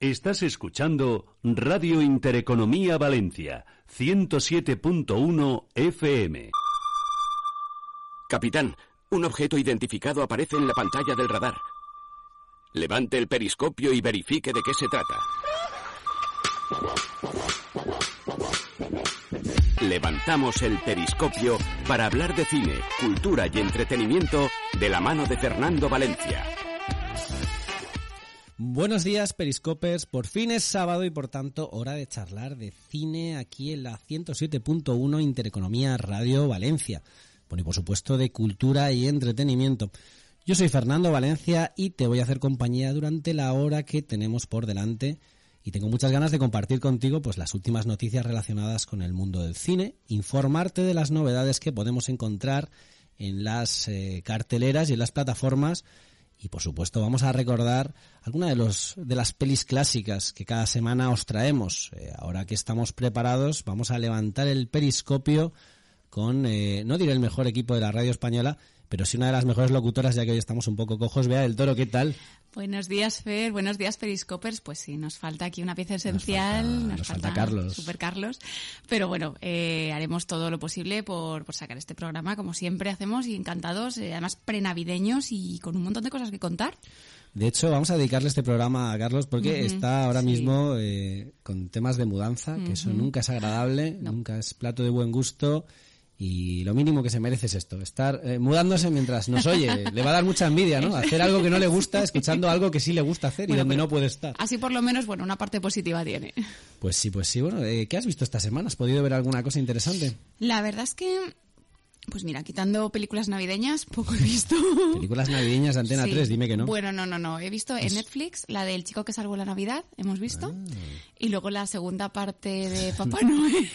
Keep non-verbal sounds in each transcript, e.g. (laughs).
Estás escuchando Radio Intereconomía Valencia, 107.1 FM. Capitán, un objeto identificado aparece en la pantalla del radar. Levante el periscopio y verifique de qué se trata. Levantamos el periscopio para hablar de cine, cultura y entretenimiento de la mano de Fernando Valencia. Buenos días, Periscopers. Por fin es sábado y por tanto hora de charlar de cine aquí en la 107.1 Intereconomía Radio Valencia. Bueno, y por supuesto de cultura y entretenimiento. Yo soy Fernando Valencia y te voy a hacer compañía durante la hora que tenemos por delante y tengo muchas ganas de compartir contigo pues las últimas noticias relacionadas con el mundo del cine, informarte de las novedades que podemos encontrar en las eh, carteleras y en las plataformas y por supuesto vamos a recordar algunas de los de las pelis clásicas que cada semana os traemos. Eh, ahora que estamos preparados, vamos a levantar el periscopio con eh, no diré el mejor equipo de la radio española, pero sí una de las mejores locutoras, ya que hoy estamos un poco cojos. Vea del Toro, ¿qué tal? Buenos días, Fer. Buenos días, Periscopers. Pues sí, nos falta aquí una pieza esencial. Nos falta, Carlos. Super Carlos. Pero bueno, eh, haremos todo lo posible por, por, sacar este programa, como siempre hacemos, y encantados, eh, además prenavideños y con un montón de cosas que contar. De hecho, vamos a dedicarle este programa a Carlos porque está ahora mismo eh, con temas de mudanza, que eso nunca es agradable, nunca es plato de buen gusto y lo mínimo que se merece es esto, estar eh, mudándose mientras nos oye. (laughs) le va a dar mucha envidia, ¿no? Hacer algo que no le gusta, escuchando algo que sí le gusta hacer y donde no puede estar. Así por lo menos, bueno, una parte positiva tiene. Pues sí, pues sí. Bueno, eh, ¿qué has visto esta semana? ¿Has podido ver alguna cosa interesante? La verdad es que pues mira, quitando películas navideñas, poco he visto. (laughs) Películas navideñas de Antena 3, dime que no. Bueno, no, no, no. He visto en Netflix la del chico que salvó la Navidad, hemos visto. Ah. Y luego la segunda parte de (laughs) Papá Noel.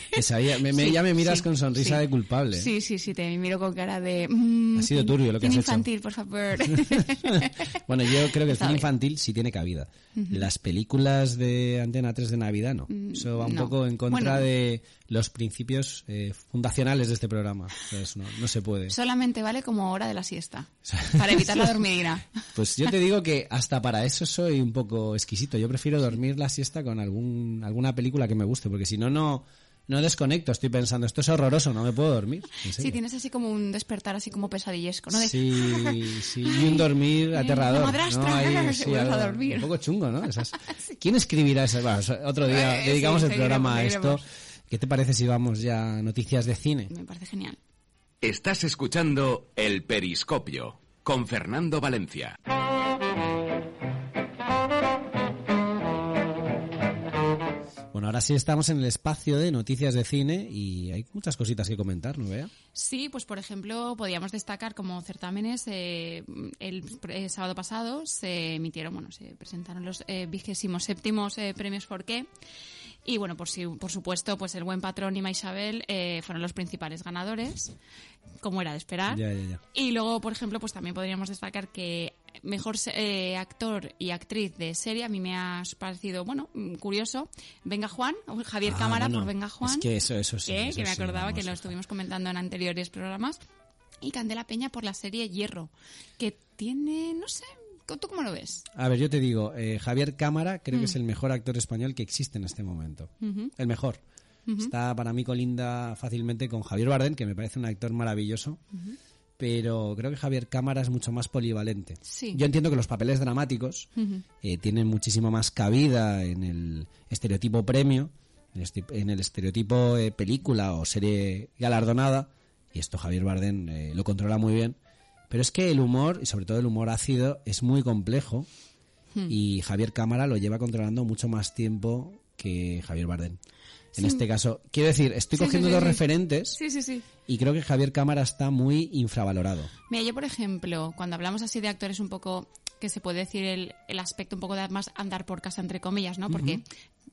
Me, ya me miras con sonrisa de culpable. Sí, sí, sí, te miro con cara de... Mm, ha sido turbio lo que has infantil, hecho. por favor. (laughs) bueno, yo creo que el cine infantil sí tiene cabida. Las películas de Antena 3 de Navidad no. Mm, Eso va un poco en contra de los principios eh, fundacionales de este programa. Entonces, no, no se puede. Solamente vale como hora de la siesta, (laughs) para evitar la dormidina. Pues yo te digo que hasta para eso soy un poco exquisito. Yo prefiero dormir la siesta con algún, alguna película que me guste, porque si no, no no desconecto, estoy pensando, esto es horroroso, no me puedo dormir. Sí, tienes así como un despertar así como pesadillesco, ¿no? Sí, (laughs) sí, y un dormir aterrador. ¿no? (laughs) a dormir. Un poco chungo, ¿no? ¿Quién escribirá eso? otro día dedicamos el programa a esto. ¿Qué te parece si vamos ya a noticias de cine? Me parece genial. Estás escuchando El Periscopio con Fernando Valencia. Bueno, ahora sí estamos en el espacio de noticias de cine y hay muchas cositas que comentar, ¿no vea? Sí, pues por ejemplo, podríamos destacar como certámenes, eh, el, sábado pasado se emitieron, bueno, se presentaron los eh, vigésimos séptimos eh, premios ¿Por qué? Y bueno, por, si, por supuesto, pues el buen patrón y Maisabel eh, fueron los principales ganadores, como era de esperar. Y luego, por ejemplo, pues también podríamos destacar que mejor eh, actor y actriz de serie, a mí me ha parecido, bueno, mm, curioso. Venga Juan, Javier ah, Cámara por Venga Juan. Es que eso, eso sí. Que, me acordaba que lo estuvimos comentando en anteriores programas. Y Candela Peña por la serie Hierro, que tiene, no sé, ¿Tú cómo lo ves? A ver, yo te digo, eh, Javier Cámara creo que es mm. el mejor actor español que existe en este momento. El mejor. Está para mí colinda fácilmente con Javier Bardem, que me parece un actor maravilloso. Pero creo que Javier Cámara es mucho más polivalente. Yo entiendo que los papeles dramáticos eh, tienen muchísimo más cabida en el estereotipo premio, en el estereotipo eh, película o serie galardonada. Y esto Javier Bardem lo controla muy bien pero es que el humor, y sobre todo el humor ácido, es muy complejo hmm. y Javier Cámara lo lleva controlando mucho más tiempo que Javier Bardem. En este caso, quiero decir, estoy cogiendo dos referentes y creo que Javier Cámara está muy infravalorado. Mira, yo por ejemplo, cuando hablamos así de actores un poco que se puede decir el, el aspecto un poco de más andar por casa, entre comillas, ¿no? Porque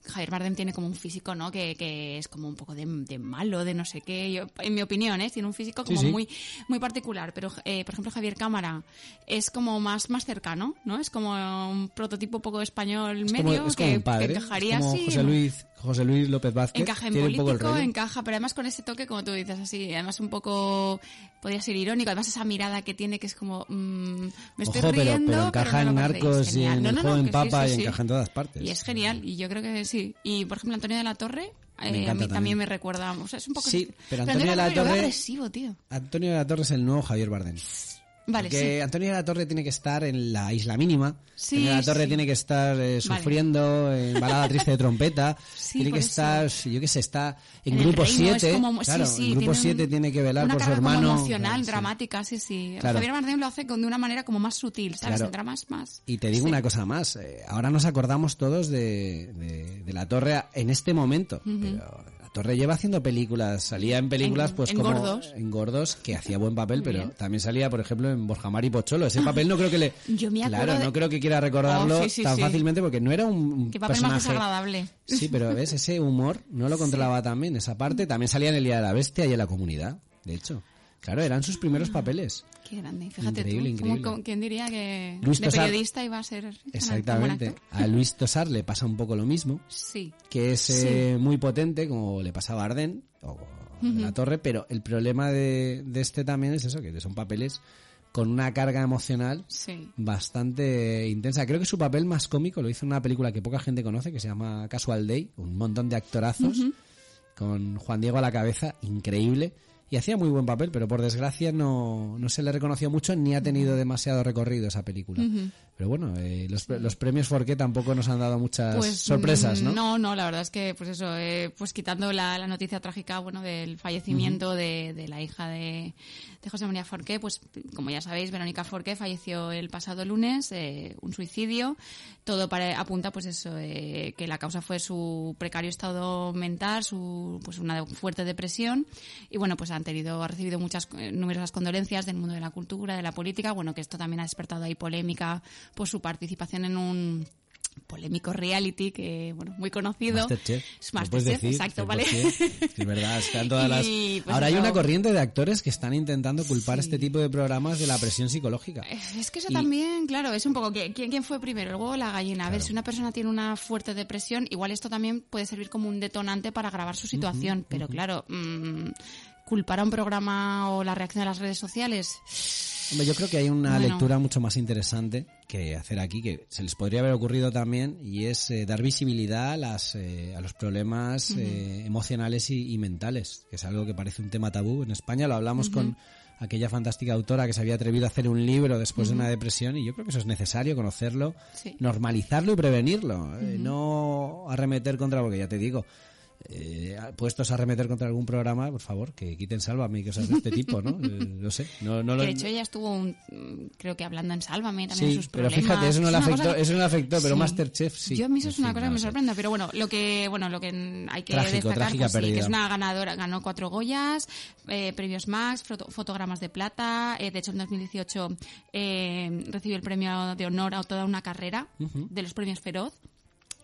Javier Bardem tiene como un físico, ¿no? Que, que es como un poco de, de malo, de no sé qué. Yo, en mi opinión, ¿eh? Tiene un físico como Sí, sí. muy muy particular. Pero, eh, por ejemplo, Javier Cámara es como más, más cercano, ¿no? Es como un prototipo poco español Es como, medio es como que, un padre, que encajaría es como así. José Luis, José Luis López Vázquez. Encaja en tiene un poco el político, encaja, pero además con ese toque, como tú dices, así, además un poco, podría ser irónico, además esa mirada que tiene que es como, mm, me estoy Ojo, pero, riendo, pero encaja no en Narcos y en No, El no, Joven sí, Papa sí, y sí. encaja en todas partes. Y es genial, y yo creo que sí. Y, por ejemplo, Antonio de la Torre, Me eh, a mí también. también. me recuerda, o sea, es un poco... Sí, pero Antonio Antonio de la Torre- agresivo, tío. Antonio de la Torre es el nuevo Javier Bardem. Vale, Porque sí. Antonio de la Torre tiene que estar en la isla mínima. Sí, Antonio de la Torre sí. tiene que estar eh, Vale. sufriendo en balada triste de trompeta. (laughs) Tiene que eso. estar, yo qué sé, está en, En grupo reino, es 7. como- sí, claro, en grupo tiene 7 un- tiene que velar una por su carga como hermano. emocional, Claro, dramática, sí, sí. Claro. Javier Bardem lo hace con, de una manera como más sutil, ¿sabes? El drama es más... Y te digo una cosa más. eh, ahora nos acordamos todos de, de- de la Torre en este momento. Pero la Torre lleva haciendo películas. Salía en películas, En- pues en como. Gordos. En gordos, que hacía buen papel, pero bien. también salía, por ejemplo, en Borja Mar y Pocholo. Ese papel no creo que le. (laughs) Yo me Claro, de- no creo que quiera recordarlo Oh, sí, sí, tan sí. fácilmente porque no era un, Qué papel más personaje. desagradable. Sí, pero ves, ese humor no lo (laughs) controlaba tan bien. Esa parte también salía en El Día de la Bestia y en La Comunidad, de hecho. Claro, eran sus primeros papeles. Qué grande, fíjate Increíble, tú. ¿Cómo- increíble. cómo- ¿Quién diría que Luis de Tosar- periodista iba a ser Exactamente. A Luis Tosar le pasa un poco lo mismo. Sí. que es eh, muy potente, como le pasaba a Arden o de la Torre, pero el problema de, de este también es eso, que son papeles con una carga emocional Sí. bastante intensa. Creo que su papel más cómico lo hizo en una película que poca gente conoce, que se llama Casual Day, un montón de actorazos, con Juan Diego a la cabeza, increíble. Y hacía muy buen papel, pero por desgracia no, no se le reconoció mucho ni ha tenido demasiado recorrido esa película. Pero bueno, eh, los, los premios Forqué tampoco nos han dado muchas Pues sorpresas, ¿no? No, no, la verdad es que, pues eso, eh, pues quitando la, la noticia trágica, bueno, del fallecimiento de, de la hija de, de José María Forqué, pues como ya sabéis, Verónica Forqué falleció el pasado lunes, eh, un suicidio. Todo para, apunta, pues eso, eh, que la causa fue su precario estado mental, su, pues una fuerte depresión. Y bueno, pues han tenido, ha recibido muchas, eh, numerosas condolencias del mundo de la cultura, de la política. Bueno, que esto también ha despertado ahí polémica por su participación en un polémico reality que bueno muy conocido Masterchef. Masterchef, decir, exacto vale 100%. Es verdad, están todas (laughs) las... Pues Ahora hay una corriente de actores que están intentando culpar Sí. este tipo de programas de la presión psicológica. es que eso Y- también, claro, es un poco quién, quién fue primero, el huevo o la gallina. A ver, si una persona tiene una fuerte depresión, igual esto también puede servir como un detonante para agravar su situación. Pero claro, mm, culpar a un programa o la reacción de las redes sociales, Hombre, yo creo que hay una Bueno. lectura mucho más interesante que hacer aquí, que se les podría haber ocurrido también, y es eh, dar visibilidad a, las, eh, a los problemas eh, emocionales y, y mentales, que es algo que parece un tema tabú. En España lo hablamos con aquella fantástica autora que se había atrevido a hacer un libro después de una depresión, y yo creo que eso es necesario, conocerlo, Sí. normalizarlo y prevenirlo, eh, no arremeter contra, porque ya te digo, eh, puestos a arremeter contra algún programa, por favor, que quiten Sálvame y cosas de este tipo, ¿no? (laughs) Eh, no sé, no, no lo... de hecho ella estuvo, un- creo que hablando en Sálvame también Sí, sus pero problemas. fíjate, eso no le afectó, que- eso no le afectó, pero Sí. Masterchef sí. Yo a mí eso es una cosa que me sorprende, pero bueno, lo que bueno lo que hay que Trágico, destacar pues sí, que es una ganadora, ganó cuatro Goyas, eh, premios Max, foto- fotogramas de plata, eh, de hecho en 2018 eh, recibió el premio de honor a toda una carrera de los premios Feroz.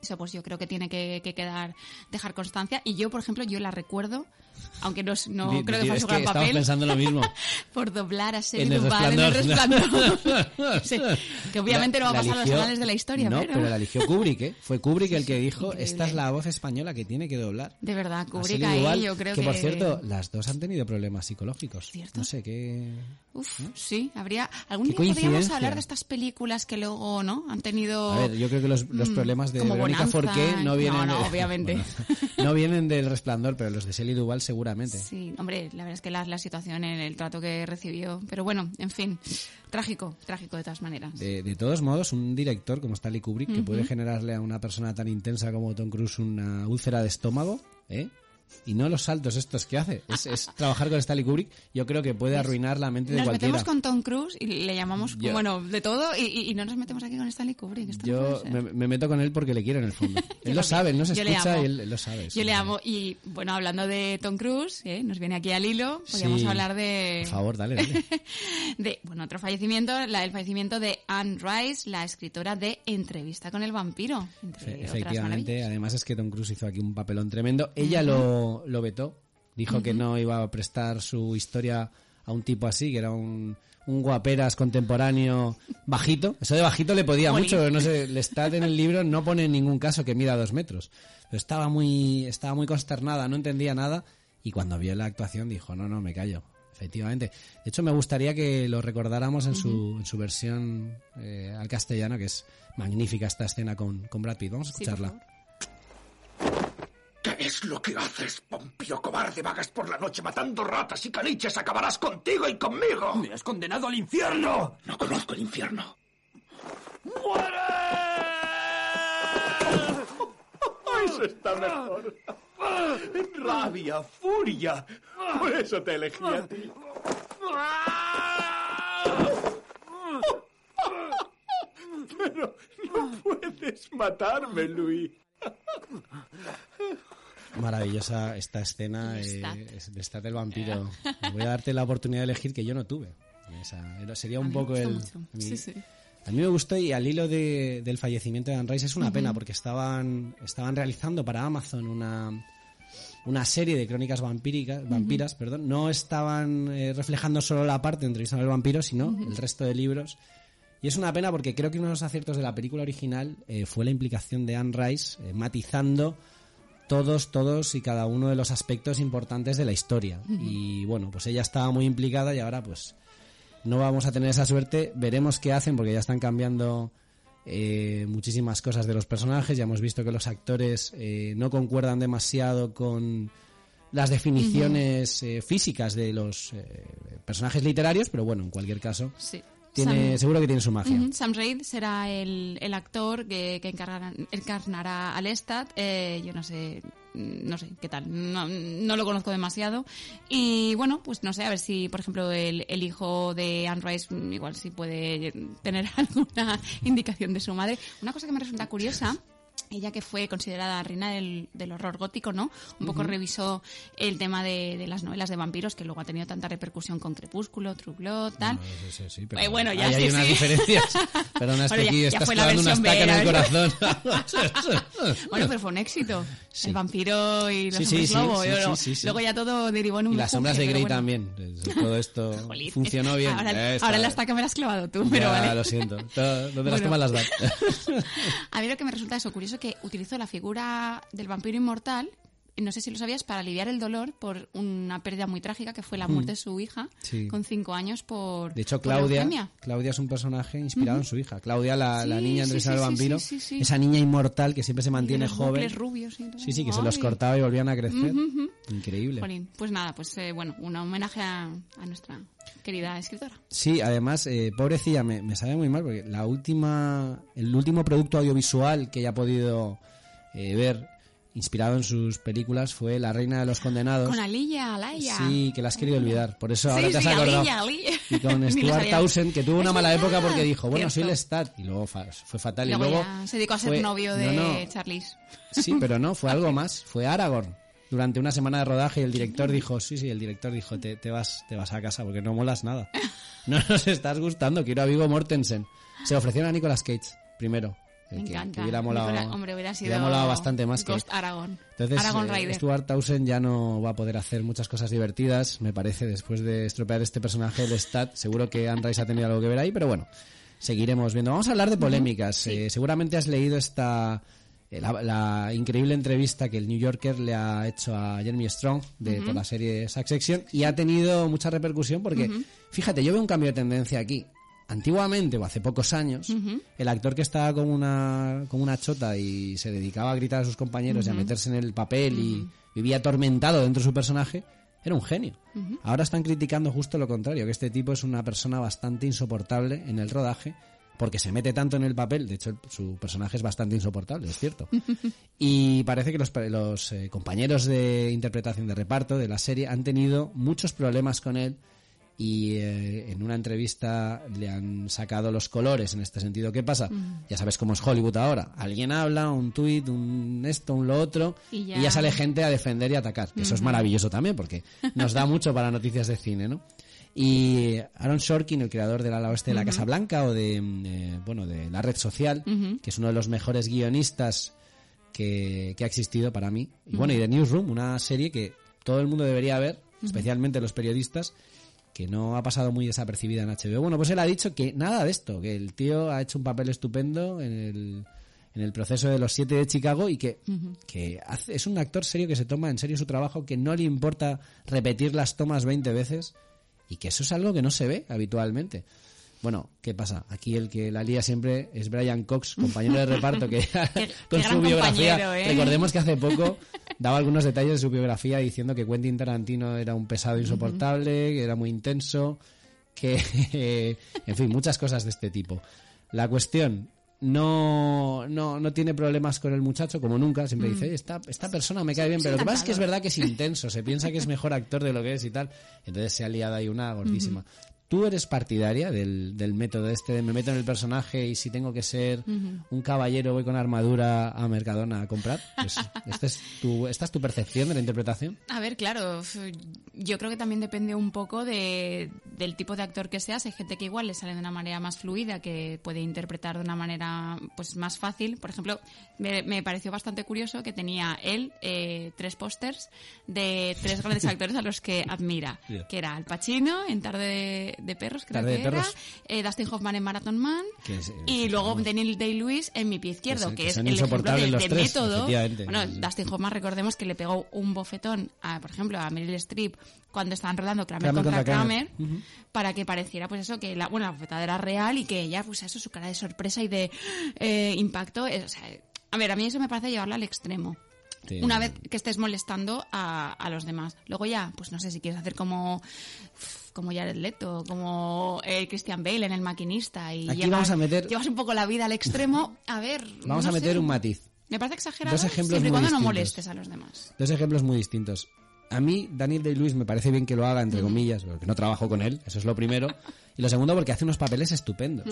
Eso pues yo creo que tiene que, que quedar, dejar constancia. Y yo, por ejemplo, yo la recuerdo, aunque no, no Di- creo que di- fue es su gran papel, pensando lo mismo. (laughs) por doblar a Shelley Duvall en El Resplandor. (laughs) Sí, que obviamente no va a La pasar a los eligió- anales de la historia, No, pero... pero la eligió Kubrick, ¿eh? Fue Kubrick el que dijo, increíble. esta es la voz española que tiene que doblar. De verdad, Kubrick ahí Duvall, yo creo que, que... por cierto, las dos han tenido problemas psicológicos. ¿Cierto? No sé qué... Uf, sí, habría... Algún día podríamos hablar de estas películas que luego, ¿no? Han tenido... A ver, yo creo que los, los mm, problemas de Verónica Forqué no no, vienen no, de- obviamente. (laughs) No vienen del resplandor, pero los de Shelley Duvall seguramente. Sí, hombre, la verdad es que la, la situación en el trato que recibió... Pero bueno, en fin, trágico, trágico de todas maneras. De, de todos modos, un director como Stanley Kubrick, que puede generarle a una persona tan intensa como Tom Cruise una úlcera de estómago, ¿eh? Y no los saltos estos que hace. Es, trabajar con Stanley Kubrick. Yo creo que puede arruinar la mente de cualquiera. Nos metemos con Tom Cruise y le llamamos, bueno, de todo y, no nos metemos aquí con Stanley Kubrick. yo me, meto con él porque le quiero en el fondo. (laughs) él lo sabe, él no se escucha y él, lo sabe. Yo le amo. Y bueno, hablando de Tom Cruise, ¿eh? nos viene aquí al hilo, podríamos hablar de... Por favor, dale, dale. (laughs) de, bueno, otro fallecimiento, la, el fallecimiento de Anne Rice, la escritora de Entrevista con el vampiro. Efectivamente, además es que Tom Cruise hizo aquí un papelón tremendo. Ella lo lo, vetó. Dijo que no iba a prestar su historia a un tipo así, que era un, un guaperas contemporáneo bajito. Eso de bajito le podía mucho, no sé, está en el libro no pone en ningún caso que mida dos metros. Pero estaba muy, estaba muy consternada, no entendía nada y cuando vio la actuación dijo, no, no, me callo. Efectivamente. De hecho, me gustaría que lo recordáramos en, su, en su versión eh, al castellano, que es magnífica esta escena con, con Brad Pitt. Vamos a escucharla. ¿Qué es lo que haces, pompío cobarde? Vagas por la noche matando ratas y caniches. Acabarás contigo y conmigo. ¡Me has condenado al infierno! No conozco el infierno. ¡Muere! Eso está mejor. Rabia, furia. Por eso te elegí a ti. Pero no puedes matarme, Luis. Maravillosa esta escena de estar del vampiro. Voy a darte la oportunidad de elegir que yo no tuve. sería un poco el... A mí, me gustó y al hilo del fallecimiento de Anne Rice es una pena porque estaban, estaban realizando para Amazon una, una serie de crónicas vampíricas, vampiras, perdón. No estaban eh, reflejando solo la parte de entrevista al vampiro, sino el resto de libros. Y es una pena porque creo que uno de los aciertos de la película original eh, fue la implicación de Anne Rice eh, matizando todos, todos y cada uno de los aspectos importantes de la historia. Y bueno, pues ella estaba muy implicada y ahora pues no vamos a tener esa suerte. Veremos qué hacen porque ya están cambiando eh, muchísimas cosas de los personajes. Ya hemos visto que los actores eh, no concuerdan demasiado con las definiciones eh, físicas de los personajes literarios, pero bueno, en cualquier caso. Sí seguro que tiene su magia. Sam Reid será el, el actor que, que encarnará al Lestat. Eh, yo no sé, no sé qué tal, no, no, lo conozco demasiado. Y bueno, pues no sé, a ver si, por ejemplo, el, el hijo de Anne Rice, igual si puede tener (laughs) alguna indicación de su madre. Una cosa que me resulta curiosa ella que fue considerada reina del, del horror gótico, ¿no? Un poco revisó el tema de, de, las novelas de vampiros que luego ha tenido tanta repercusión con Crepúsculo, True Blood, tal. sí, sí, pero eh, bueno, ya hay unas diferencias. Perdona, es (laughs) que aquí estás clavando una estaca en el corazón. (laughs) (laughs) bueno, pero fue un éxito. El vampiro y los hombres lobo. Luego ya todo derivó en un Y las sombras de Grey también. Todo esto funcionó bien. Ahora, ahora la estaca me la has clavado tú, pero ya, lo siento. ¿Dónde las tomas las das? a mí lo que me resulta eso curioso que utilizó la figura del vampiro inmortal no sé si lo sabías, para aliviar el dolor por una pérdida muy trágica que fue la muerte de su hija con cinco años por. De hecho, Claudia, Claudia es un personaje inspirado en su hija. Claudia, la, la niña sí, del vampiro, esa niña inmortal que siempre se mantiene joven. rubios sí, sí, que se los cortaba y volvían a crecer. Increíble. Pues nada, pues eh, bueno, un homenaje a, nuestra querida escritora. Sí, además, eh, pobrecilla, me, me, sabe muy mal porque la última, el último producto audiovisual que ella ha podido eh, ver inspirado en sus películas fue La Reina de los Condenados. Con Alilla, Alaya. Sí, que la has querido olvidar. Por eso ahora te has acordado. Y con (laughs) Stuart Townsend, que tuvo una mala época porque dijo, bueno, soy el Stat. Y luego fue fatal. y luego se dedicó a ser novio de Charlize. Sí, pero no, fue (laughs) algo más. Fue Aragorn. Durante una semana de rodaje y el director dijo, sí, sí, el director dijo, te, te vas, te vas a casa porque no molas nada. (laughs) No nos estás gustando, quiero a Vigo Mortensen. Se ofrecieron a Nicolas Cage, primero. Me encanta. hubiera molado, hombre, hubiera sido hubiera molado bastante más Ghost que Aragorn. Entonces, Aragorn eh, Stuart Townsend ya no va a poder hacer muchas cosas divertidas, me parece, después de estropear este personaje, el Stat. Seguro que Anne Rice ha tenido algo que ver ahí, pero bueno, seguiremos viendo. Vamos a hablar de polémicas. Eh, seguramente has leído esta eh, la, increíble entrevista que el New Yorker le ha hecho a Jeremy Strong de, por la serie Succession y ha tenido mucha repercusión porque, fíjate, yo veo un cambio de tendencia aquí antiguamente o hace pocos años, el actor que estaba con una, con una chota y se dedicaba a gritar a sus compañeros y a meterse en el papel y vivía atormentado dentro de su personaje, era un genio. Ahora están criticando justo lo contrario, que este tipo es una persona bastante insoportable en el rodaje, porque se mete tanto en el papel, de hecho su personaje es bastante insoportable, es cierto. (laughs) Y parece que los, los eh, compañeros de interpretación de reparto de la serie han tenido muchos problemas con él y eh, en una entrevista le han sacado los colores en este sentido. ¿Qué pasa? Ya sabes cómo es Hollywood ahora. Alguien habla, un tuit, un esto, un lo otro, y ya, sale gente a defender y atacar. Eso es maravilloso también porque nos da mucho para noticias de cine, ¿no? Y Aaron Shorkin, el creador del ala oeste de la Casa Blanca o de, eh, bueno, de la red social, que es uno de los mejores guionistas que, que ha existido para mí. Y bueno, y de Newsroom, una serie que todo el mundo debería ver, especialmente los periodistas, que no ha pasado muy desapercibida en HBO. Bueno, pues él ha dicho que nada de esto, que el tío ha hecho un papel estupendo en el, en el proceso de los siete de Chicago y que, que es un actor serio que se toma en serio su trabajo, que no le importa repetir las tomas 20 veces y que eso es algo que no se ve habitualmente. Bueno, ¿qué pasa? Aquí el que la lía siempre es Brian Cox, compañero de reparto, que (laughs) con su biografía, ¿eh? recordemos que hace poco daba algunos detalles de su biografía diciendo que Quentin Tarantino era un pesado insoportable, que era muy intenso, que, (laughs) en fin, muchas cosas de este tipo. La cuestión, no, no, no tiene problemas con el muchacho, como nunca. Siempre dice, esta, esta persona me cae bien, pero lo que pasa es que es verdad que es intenso, se piensa que es mejor actor de lo que es y tal. Entonces se ha liado ahí una gordísima. ¿Tú eres partidaria del, del, método este de me meto en el personaje y si tengo que ser un caballero voy con armadura a Mercadona a comprar? Pues, (laughs) ¿esta, es tu, ¿Esta es tu percepción de la interpretación? A ver, claro, yo creo que también depende un poco de, del tipo de actor que seas. Hay gente que igual le sale de una manera más fluida, que puede interpretar de una manera pues más fácil. Por ejemplo, me, me pareció bastante curioso que tenía él eh, tres pósters de tres grandes (laughs) actores a los que admira, que era Al Pacino en Tarde de Perros, creo que era, eh, Dustin Hoffman en Marathon Man, y luego Daniel Day-Lewis en Mi Pie Izquierdo, que, es el ejemplo de, de método. Bueno, Dustin Hoffman, recordemos que le pegó un bofetón, a, por ejemplo, a Meryl Streep cuando estaban rodando Kramer, contra, Kramer, para que pareciera, pues eso, que la, bueno, la bofetada era real y que ella, pues eso, su cara de sorpresa y de eh, impacto, eh, o sea, a ver, a mí eso me parece llevarla al extremo. Una vez que estés molestando a, a, los demás. Luego ya, pues no sé si quieres hacer como como Jared Leto, como eh, Christian Bale en El Maquinista y Aquí llevas, vamos a meter... llevas un poco la vida al extremo. (laughs) A ver, vamos a meter un matiz. Me parece exagerado Dos ejemplos siempre cuando no molestes a los demás. Dos ejemplos muy distintos. A mí, Daniel Day-Lewis me parece bien que lo haga, entre comillas, porque no trabajo con él, eso es lo primero. Y lo segundo, porque hace unos papeles estupendos.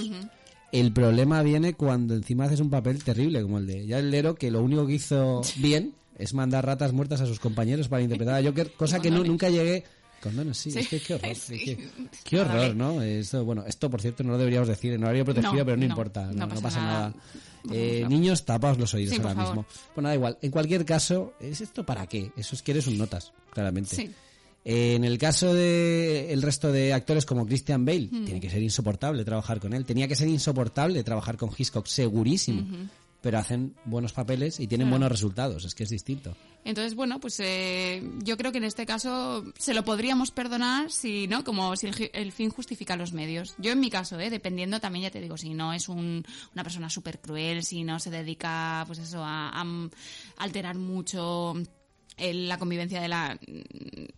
El problema viene cuando encima haces un papel terrible, como el de Jared Leto, que lo único que hizo (laughs) bien es mandar ratas muertas a sus compañeros para interpretar a Joker, cosa que no, nunca llegué Condones, sí, es que qué horror. (laughs) (laughs) qué, horror, ¿no? Esto, bueno, esto por cierto no lo deberíamos decir en horario protegido, pero no, importa, no, pasa, nada. Eh, niños, tapaos los oídos ahora mismo. Bueno, da igual. En cualquier caso, ¿es esto para qué? Eso es que eres un notas, claramente. Eh, en el caso de el resto de actores como Christian Bale, hmm. tiene que ser insoportable trabajar con él. Tenía que ser insoportable trabajar con Hitchcock, segurísimo pero hacen buenos papeles y tienen buenos resultados, es que es distinto. Entonces, bueno, pues eh, yo creo que en este caso se lo podríamos perdonar si, ¿no? Como si el, fin justifica los medios. Yo en mi caso, ¿eh? Dependiendo también, ya te digo, si no es un, una persona súper cruel, si no se dedica, pues eso, a alterar mucho la convivencia de la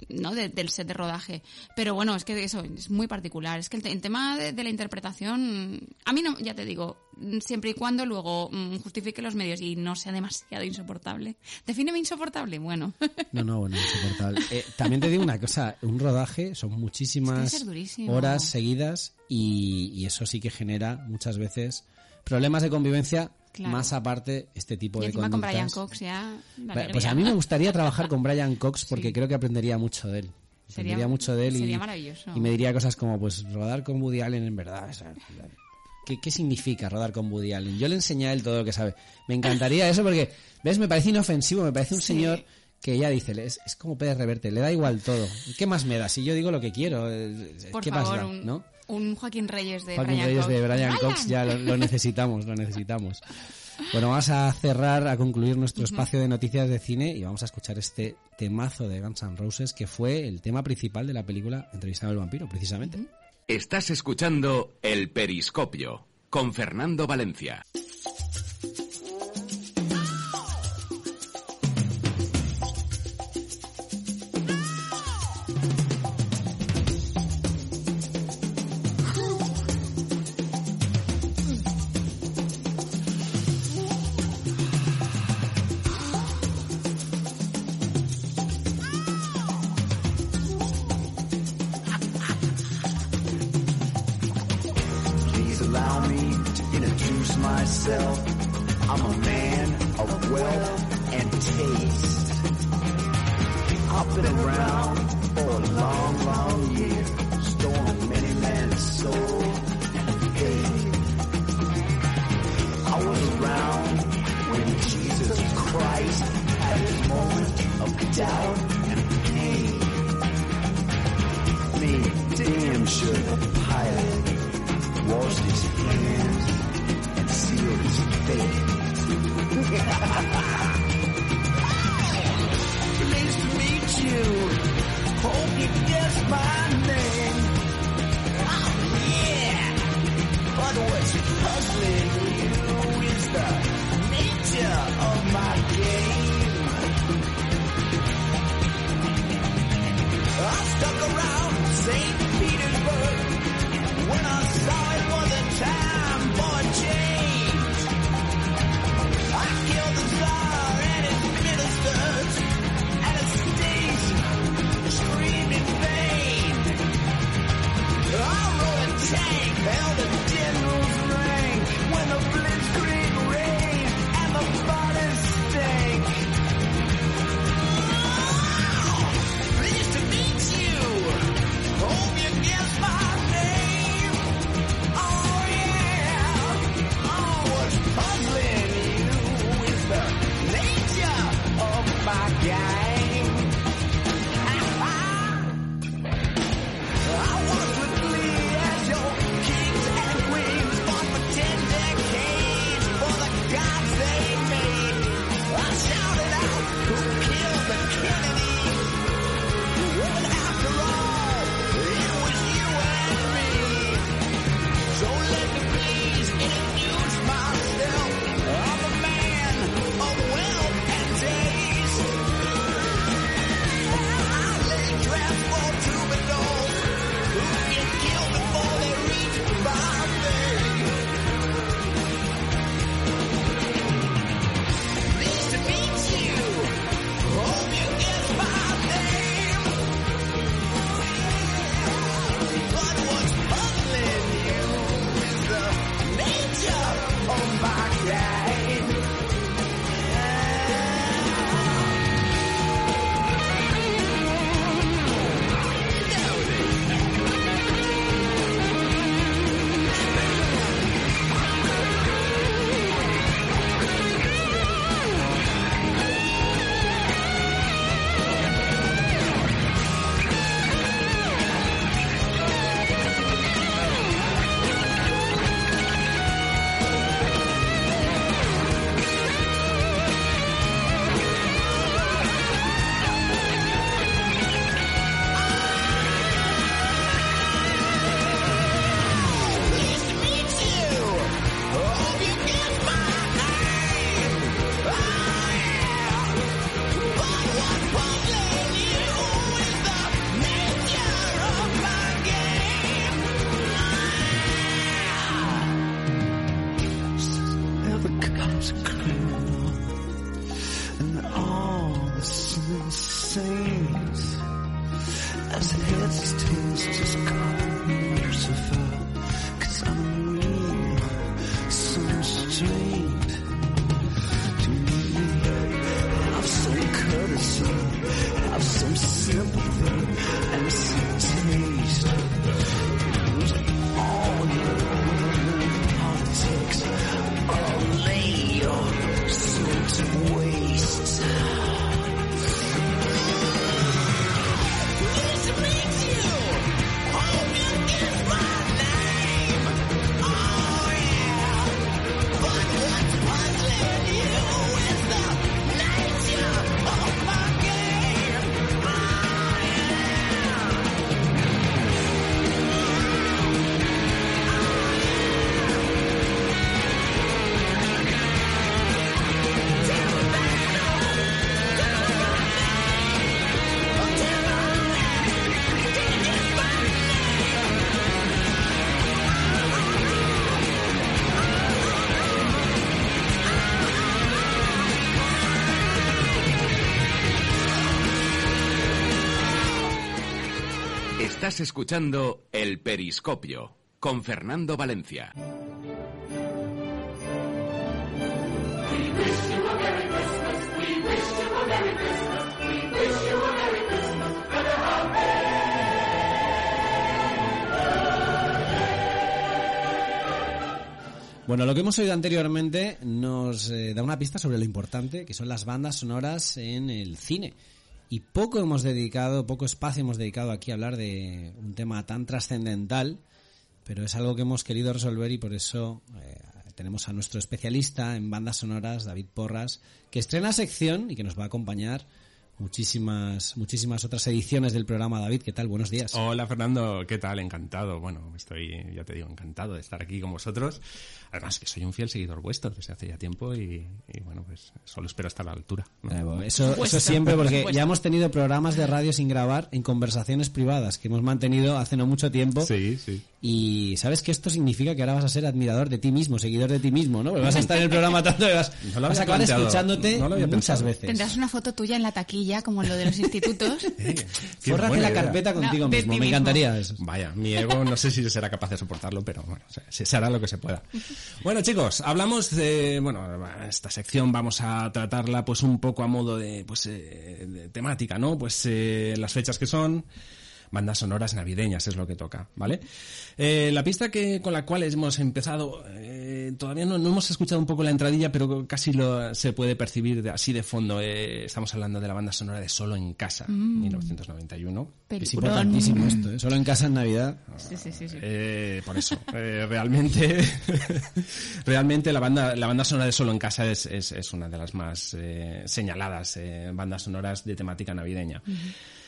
no del set de rodaje. Pero bueno es que eso es muy particular. Es que el, tema de, la interpretación a mí no ya te digo siempre y cuando luego mm, justifique los medios y no sea demasiado insoportable. Defíneme insoportable bueno. (laughs) No no bueno insoportable. Eh, también te digo una cosa un rodaje son muchísimas horas seguidas y, y eso sí que genera muchas veces problemas de convivencia más aparte, este tipo y de conductas. con Brian Cox ya... Pues a mí me gustaría trabajar con Brian Cox (laughs) porque creo que aprendería mucho de él. Sería, mucho de él y, maravilloso. y me diría cosas como, pues, rodar con Woody Allen en verdad. ¿qué, ¿Qué significa rodar con Woody Allen? Yo le enseñé a él todo lo que sabe. Me encantaría eso porque, ¿ves? Me parece inofensivo, me parece un señor que ya dice, es, es como Pérez Reverte, le da igual todo. ¿Qué más me da? Si yo digo lo que quiero, Por ¿qué favor, más da? ¿no? Un Joaquín Reyes de Joaquín Brian Reyes Cox. de Brian Cox ya lo, necesitamos, lo necesitamos. Bueno, vamos a cerrar, a concluir nuestro espacio de noticias de cine y vamos a escuchar este temazo de Guns N' Roses que fue el tema principal de la película Entrevistado al vampiro, precisamente. Estás escuchando El Periscopio con Fernando Valencia. Estás escuchando El Periscopio con Fernando Valencia. Bueno, lo que hemos oído anteriormente nos eh, da una pista sobre lo importante que son las bandas sonoras en el cine. Y poco hemos dedicado, poco espacio hemos dedicado aquí a hablar de un tema tan trascendental, pero es algo que hemos querido resolver y por eso eh, tenemos a nuestro especialista en bandas sonoras, David Porras, que estrena sección y que nos va a acompañar muchísimas muchísimas otras ediciones del programa. David, ¿qué tal? Buenos días. Hola Fernando, ¿qué tal? Encantado. Bueno, estoy, ya te digo, encantado de estar aquí con vosotros. Además que soy un fiel seguidor vuestro desde hace ya tiempo y, y bueno, pues solo espero estar a la altura. ¿no? Eh, eso, eso siempre, porque ya hemos tenido programas de radio sin grabar en conversaciones privadas que hemos mantenido hace no mucho tiempo. Sí, sí. Y sabes que esto significa que ahora vas a ser admirador de ti mismo, seguidor de ti mismo, ¿no? Porque vas a estar en el programa tanto que vas, No lo vas a acabar planteado, escuchándote no lo había muchas pensado. veces. Tendrás una foto tuya en la taquilla, como lo de los (laughs) institutos. Eh, Fórrate la idea. carpeta contigo No, mismo, me mismo. encantaría eso. Vaya, mi ego no sé si será capaz de soportarlo, pero bueno, se hará lo que se pueda. (laughs) Bueno, chicos, hablamos de, bueno, esta sección vamos a tratarla pues un poco a modo de, pues, eh, de temática, ¿no? Pues eh, las fechas que son, bandas sonoras navideñas es lo que toca, ¿vale? Eh, la pista que con la cual hemos empezado, eh, todavía no, no hemos escuchado un poco la entradilla, pero casi lo, se puede percibir de- así de fondo. Eh, estamos hablando de la banda sonora de Solo en Casa, 1991. Es importantísimo esto, ¿eh? Solo en casa en Navidad. Sí, sí, sí. sí. Por eso, realmente, (laughs) realmente la banda, la banda sonora de Solo en Casa es, es, es una de las más señaladas bandas sonoras de temática navideña.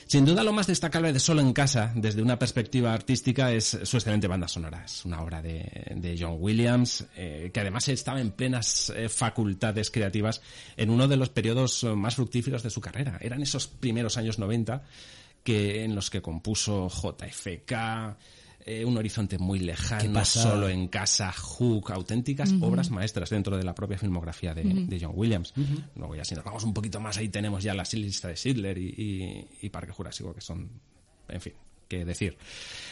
Sin duda lo más destacable de Solo en Casa, desde una perspectiva artística, es su excelente banda sonora. Es una obra de, John Williams, eh, que además estaba en plenas eh, facultades creativas en uno de los periodos eh, más fructíferos de su carrera. Eran esos primeros años 90 que, en los que compuso JFK, eh, Un horizonte muy lejano. Solo en casa, Hook, auténticas obras maestras dentro de la propia filmografía de, de John Williams. Luego ya si nos vamos un poquito más, ahí tenemos ya la lista de Schindler y, y, y Parque Jurásico, que son, en fin, qué decir.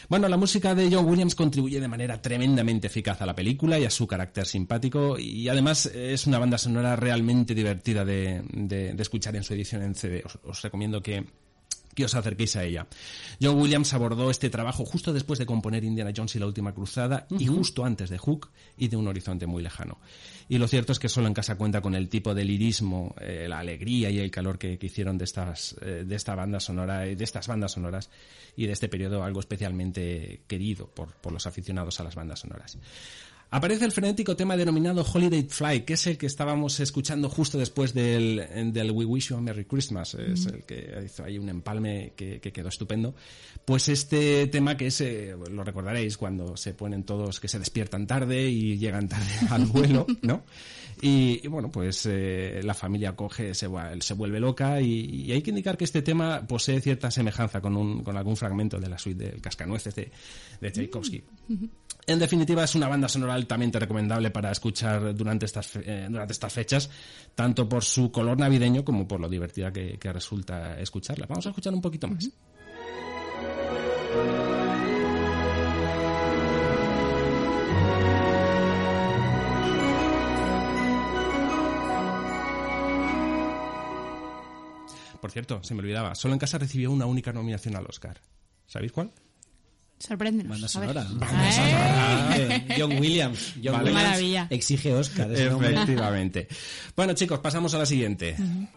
Bueno, la música de John Williams contribuye de manera tremendamente eficaz a la película y a su carácter simpático y además es una banda sonora realmente divertida de, de- de escuchar en su edición en CD. Os, os recomiendo que, que os acerquéis a ella. John Williams abordó este trabajo justo después de componer Indiana Jones y la última cruzada y justo antes de Hook y de un horizonte muy lejano. Y lo cierto es que solo en casa cuenta con el tipo de lirismo, eh, la alegría y el calor que, que hicieron de estas eh, de esta banda sonora, eh, de estas bandas sonoras y de este periodo algo especialmente querido por, por los aficionados a las bandas sonoras. Aparece el frenético tema denominado Holiday Fly, que es el que estábamos escuchando justo después del, del We Wish You a Merry Christmas. Es el que hizo ahí un empalme que, que quedó estupendo. Pues este tema que es, eh, lo recordaréis, cuando se ponen todos que se despiertan tarde y llegan tarde (laughs) al vuelo, ¿no? Y, y bueno, pues eh, la familia coge, se, se vuelve loca y, y hay que indicar que este tema posee cierta semejanza con, un, con algún fragmento de la suite del Cascanueces de, de Tchaikovsky. En definitiva, es una banda sonora altamente recomendable para escuchar durante estas, eh, durante estas fechas, tanto por su color navideño como por lo divertida que, que resulta escucharla. Vamos a escuchar un poquito más. Por cierto, se me olvidaba, solo en casa recibió una única nominación al Oscar. ¿Sabéis cuál? Sorpréndenos. Banda sonora. Ah, ¿eh? Eh, John Williams. John Vale. Williams Maravilla. exige Oscar. ese nombre. Efectivamente. Bueno, chicos, pasamos a la siguiente. Bueno,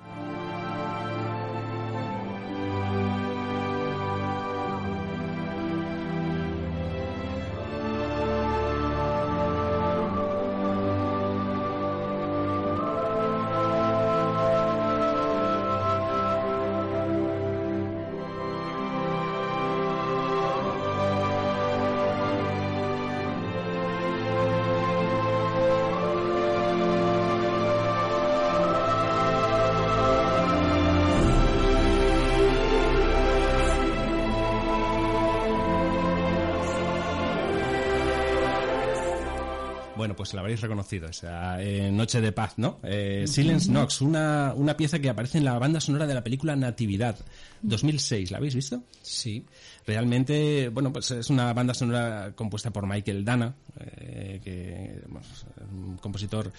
pues la habréis reconocido, esa eh, Noche de Paz, ¿no? Eh, Silence Knox, una, una pieza que aparece en la banda sonora de la película Natividad, 2006. ¿La habéis visto? Sí. Realmente, bueno, pues es una banda sonora compuesta por Michael Dana, eh, que bueno, un compositor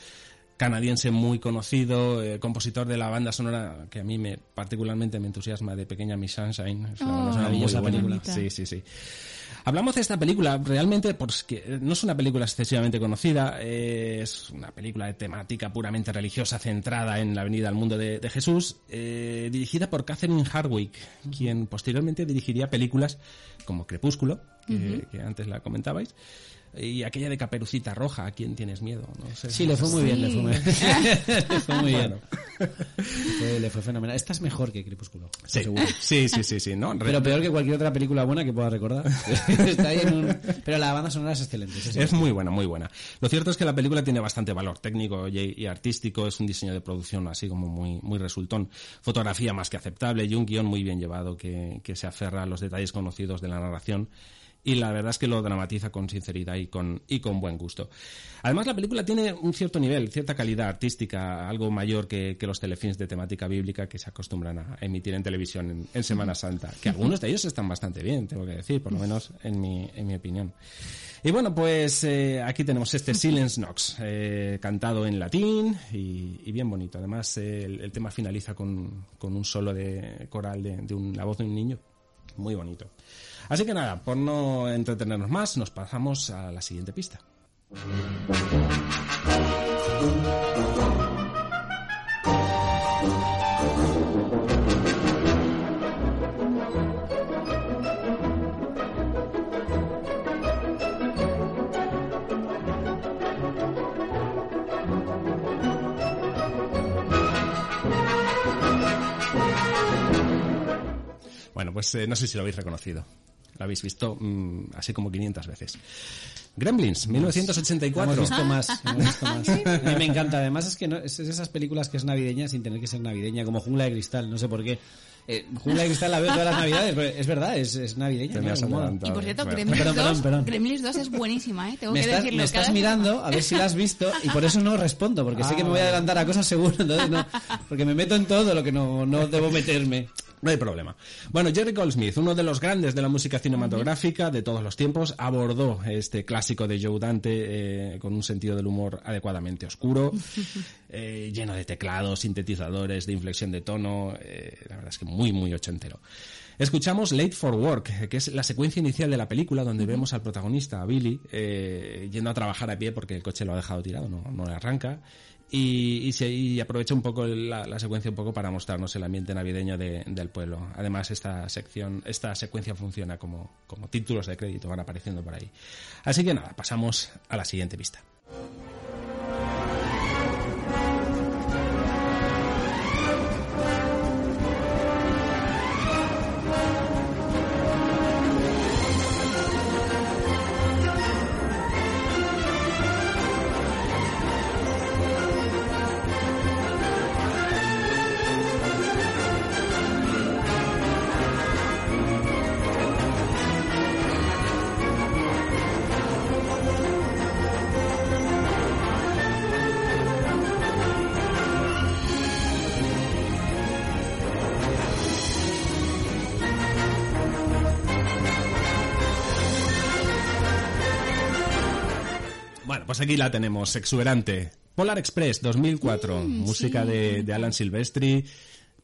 canadiense muy conocido, eh, compositor de la banda sonora que a mí me particularmente me entusiasma de Pequeña Miss Sunshine. Es una Oh, banda sonora maravillosa película. Sí, sí, sí. Hablamos de esta película realmente porque no es una película excesivamente conocida, es una película de temática puramente religiosa centrada en la venida al mundo de, de Jesús, eh, dirigida por Catherine Hardwick, quien posteriormente dirigiría películas como Crepúsculo, que, que antes la comentabais, y aquella de Caperucita Roja, ¿a quién tienes miedo? No sé. Sí, le fue muy bien, le fue muy bien. (laughs) Le fue muy bien. Le fue, le fue fenomenal. Esta es mejor que Crepúsculo. Sí, seguro. sí, sí, sí, sí, ¿no? Pero peor que cualquier otra película buena que pueda recordar. (laughs) Está ahí en un- Pero la banda sonora es excelente. Es muy buena, muy buena. Lo cierto es que la película tiene bastante valor técnico y, y artístico, es un diseño de producción así como muy, muy resultón. Fotografía más que aceptable y un guion muy bien llevado que, que se aferra a los detalles conocidos de la narración y la verdad es que lo dramatiza con sinceridad y con, y con buen gusto. Además, la película tiene un cierto nivel, cierta calidad artística, algo mayor que, que los telefilms de temática bíblica que se acostumbran a emitir en televisión en, Semana Santa, que algunos de ellos están bastante bien, tengo que decir, por lo menos en mi, en mi opinión. Y bueno, pues eh, aquí tenemos este Silence Nox, eh, cantado en latín y, bien bonito. Además, eh, el, tema finaliza con, con un solo de coral de, de la voz de un niño. Muy bonito. Así que nada, por no entretenernos más, nos pasamos a la siguiente pista. Bueno, pues eh, no sé si lo habéis reconocido. Lo habéis visto mm, así como 500 veces. Gremlins, 1984. Hemos visto más, (laughs) hemos visto más. A mí me encanta. Además es que no, es es esas películas que es navideña sin tener que ser navideña, como Jungla de Cristal, no sé por qué. Eh, Jungla de Cristal la veo todas las navidades, pero es verdad, es, es navideña. Y por cierto, Bueno. Gremlins, Perdón, 2, perdón, perdón. Gremlins 2 es buenísima, ¿eh? Tengo Me que estás, decirlo. me estás cada- mirando a ver si la has visto y por eso no respondo, porque sé que me voy a adelantar a cosas seguro, entonces no, porque me meto en todo lo que no, no debo meterme. No hay problema. Bueno, Jerry Goldsmith, uno de los grandes de la música cinematográfica de todos los tiempos, abordó este clásico de Joe Dante eh, con un sentido del humor adecuadamente oscuro, (laughs) eh, lleno de teclados, sintetizadores, de inflexión de tono, eh, la verdad es que muy, muy ochentero. Escuchamos Late for Work, que es la secuencia inicial de la película donde vemos al protagonista, a Billy, eh, yendo a trabajar a pie porque el coche lo ha dejado tirado, no, no le arranca. Y, y, aprovecha un poco la, secuencia un poco para mostrarnos el ambiente navideño de- del pueblo. Además, esta sección, esta secuencia funciona como, como títulos de crédito, van apareciendo por ahí. Así que nada, pasamos a la siguiente pista. Bueno, pues aquí la tenemos, exuberante. Polar Express 2004, música de, de Alan Silvestri,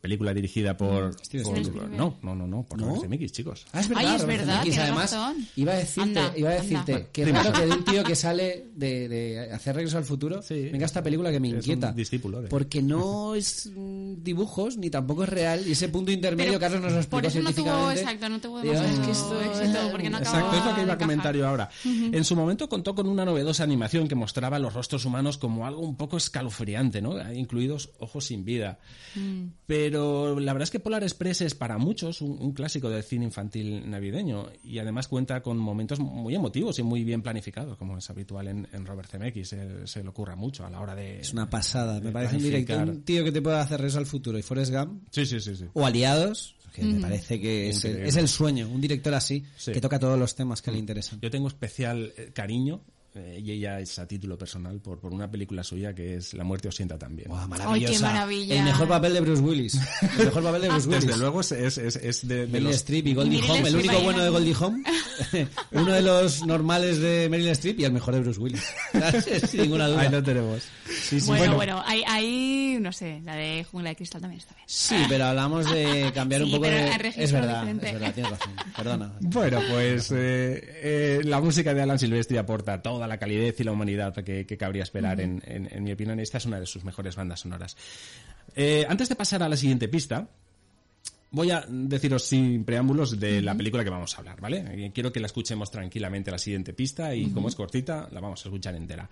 película dirigida por... Steven por- no, no, no, no, por ¿No? Robert Zemeckis, chicos. Ah, es verdad, Ay, es verdad, Zemeckis. Además, razón. iba a decirte, Anda, iba a anda. decirte que Prima. raro que de un tío que sale de, de hacer regreso al futuro Sí. venga esta película que me Es un inquieta. discípulo de- Porque no (laughs) es mm, dibujos ni tampoco es real y ese punto intermedio Pero Carlos nos lo explicó por eso no tuvo, exacto, no tuvo demasiado es que esto es- éxito, porque no Exacto, es lo que iba a comentar yo ahora. En su momento contó con una novedosa animación que mostraba los rostros humanos como algo un poco escalofriante, ¿no? Incluidos ojos sin vida. Mm. Pero la verdad es que Polar Express es para muchos un, un clásico del cine infantil navideño y además cuenta con momentos muy emotivos y muy bien planificados, como es habitual en, en Robert Zemeckis. Él- se le ocurra mucho a la hora de... Es una pasada, me parece un director, planificar. un tío que te puede hacer regreso al futuro y Forrest Gump Sí, sí, sí, sí. o aliados, que me parece que es el, es el sueño, un director así Sí. que toca todos los temas que le interesan. Yo tengo especial eh, cariño, eh, y ella es a título personal, por, por una película suya que es La muerte os sienta también. Ay, maravillosa. qué maravilla. El mejor papel de Bruce Willis. (laughs) El mejor papel de Bruce Willis. Desde luego es, es, es- es de, de Meryl los... Streep y Goldie Meryl Hawn, el único bueno de Goldie Hawn. (laughs) uno de los normales de Meryl Streep y el mejor de Bruce Willis. (laughs) Sin ninguna duda. Ahí lo tenemos. Sí, sí, bueno, bueno, ahí, ahí, no sé, la de Jungla de Cristal también está bien. Sí, pero hablamos de cambiar un poco pero de... Es verdad, diferente. es verdad, tienes razón. Perdona. Bueno, pues eh, eh, la música de Alan Silvestri aporta toda la calidez y la humanidad que, que cabría esperar, en, en- en mi opinión. Esta es una de sus mejores bandas sonoras. Eh, antes de pasar a la siguiente pista, voy a deciros sin preámbulos de la película que vamos a hablar, ¿vale? Eh, Quiero que la escuchemos tranquilamente la siguiente pista y como es cortita, la vamos a escuchar entera.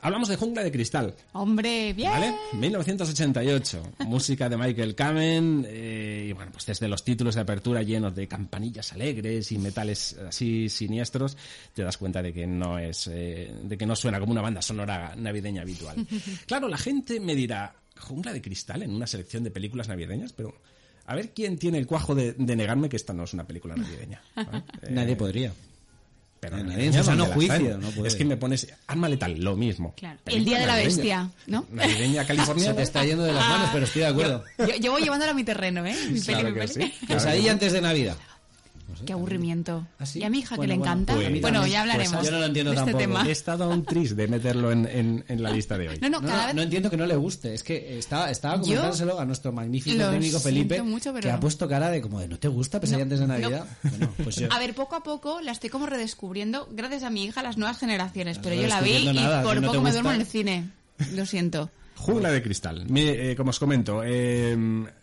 Hablamos de Jungla de Cristal. Hombre, bien. ¿Vale? 1988. (laughs) Música de Michael Kamen. eh, y bueno, pues desde los títulos de apertura llenos de campanillas alegres y metales así siniestros, te das cuenta de que no es, eh, de que no suena como una banda sonora navideña habitual. (laughs) Claro, la gente me dirá, jungla de cristal en una selección de películas navideñas, pero a ver quién tiene el cuajo de, de negarme que esta no es una película navideña. (laughs) ¿vale? Eh, Nadie podría. Pero en sano ¿dónde la juicio, no. Es que me pones arma letal, lo mismo. Claro. El día de la navideña. bestia, ¿no? Navideña Se californiana. te está yendo de las manos, pero estoy de acuerdo. Yo, yo voy llevándolo a mi terreno, ¿eh? Mi peli, Claro mi que peli. sí. Pues ahí antes de Navidad. Qué aburrimiento. ¿Ah, sí? Y a mi hija Bueno, que le bueno, encanta. pues bueno, ya Pues hablaremos yo no lo entiendo de este tampoco. tema. He estado un tris de meterlo en, en- en la lista de hoy. No, no, No, cada no, vez... no entiendo que no le guste. Es que estaba, estaba comentándoselo a nuestro magnífico técnico Felipe, siento mucho, pero que ha no. puesto cara de como de ¿no te gusta Pesadilla antes de Navidad? Bueno, pues yo. A ver, poco a poco la estoy como redescubriendo gracias a mi hija, las nuevas generaciones. Pero yo la vi y por no poco me duermo en el cine. Lo siento. Jungla de cristal. Eh, como os comento, eh,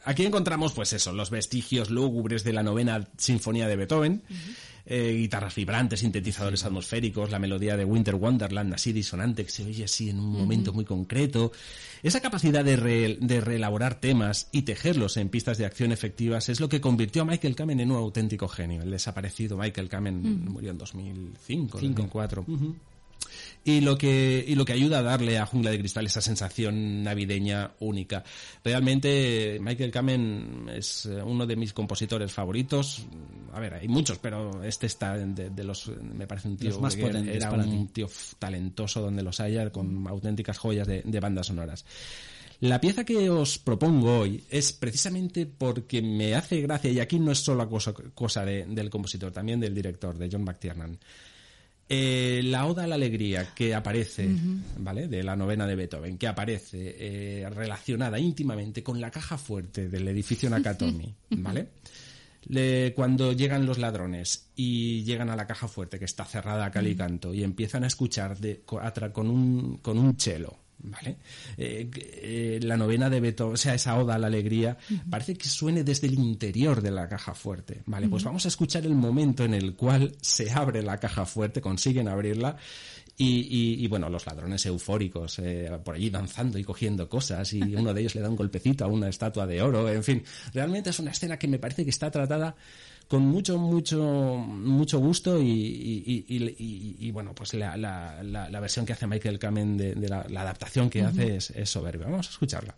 aquí encontramos, pues eso, los vestigios lúgubres de la novena sinfonía de Beethoven, eh, guitarras vibrantes, sintetizadores atmosféricos, la melodía de Winter Wonderland así disonante que se oye así en un momento muy concreto. Esa capacidad de, re- de reelaborar temas y tejerlos en pistas de acción efectivas es lo que convirtió a Michael Kamen en un auténtico genio. El desaparecido Michael Kamen murió en 2005, 2004 y lo que y lo que ayuda a darle a Jungla de Cristal esa sensación navideña única. Realmente Michael Kamen es eh, uno de mis compositores favoritos. A ver, hay muchos, pero este está de, de los me parece un tío Los más potentes era para un ti. tío talentoso donde los haya con auténticas joyas de, de bandas sonoras. La pieza que os propongo hoy es precisamente porque me hace gracia, y aquí no es solo cosa, cosa de- del compositor, también del director, de John McTiernan. Eh, la Oda a la Alegría que aparece, ¿vale? De la novena de Beethoven, que aparece eh, relacionada íntimamente con la caja fuerte del edificio Nakatomi, (laughs) ¿vale? Le- cuando llegan los ladrones y llegan a la caja fuerte que está cerrada a cal y canto y empiezan a escuchar de, con, un, con un chelo, ¿vale? Eh, eh, la novena de Beethoven, o sea, esa oda a la alegría, parece que suene desde el interior de la caja fuerte, ¿vale? Pues vamos a escuchar el momento en el cual se abre la caja fuerte, consiguen abrirla y, y- y, bueno, los ladrones eufóricos eh, por allí danzando y cogiendo cosas y uno de ellos le da un golpecito a una estatua de oro, en fin, realmente es una escena que me parece que está tratada con mucho, mucho, mucho gusto y, y- y- y- y- y, bueno, pues la, la- la- la versión que hace Michael Kamen de, de la, la adaptación que hace es, es soberbia. Vamos a escucharla.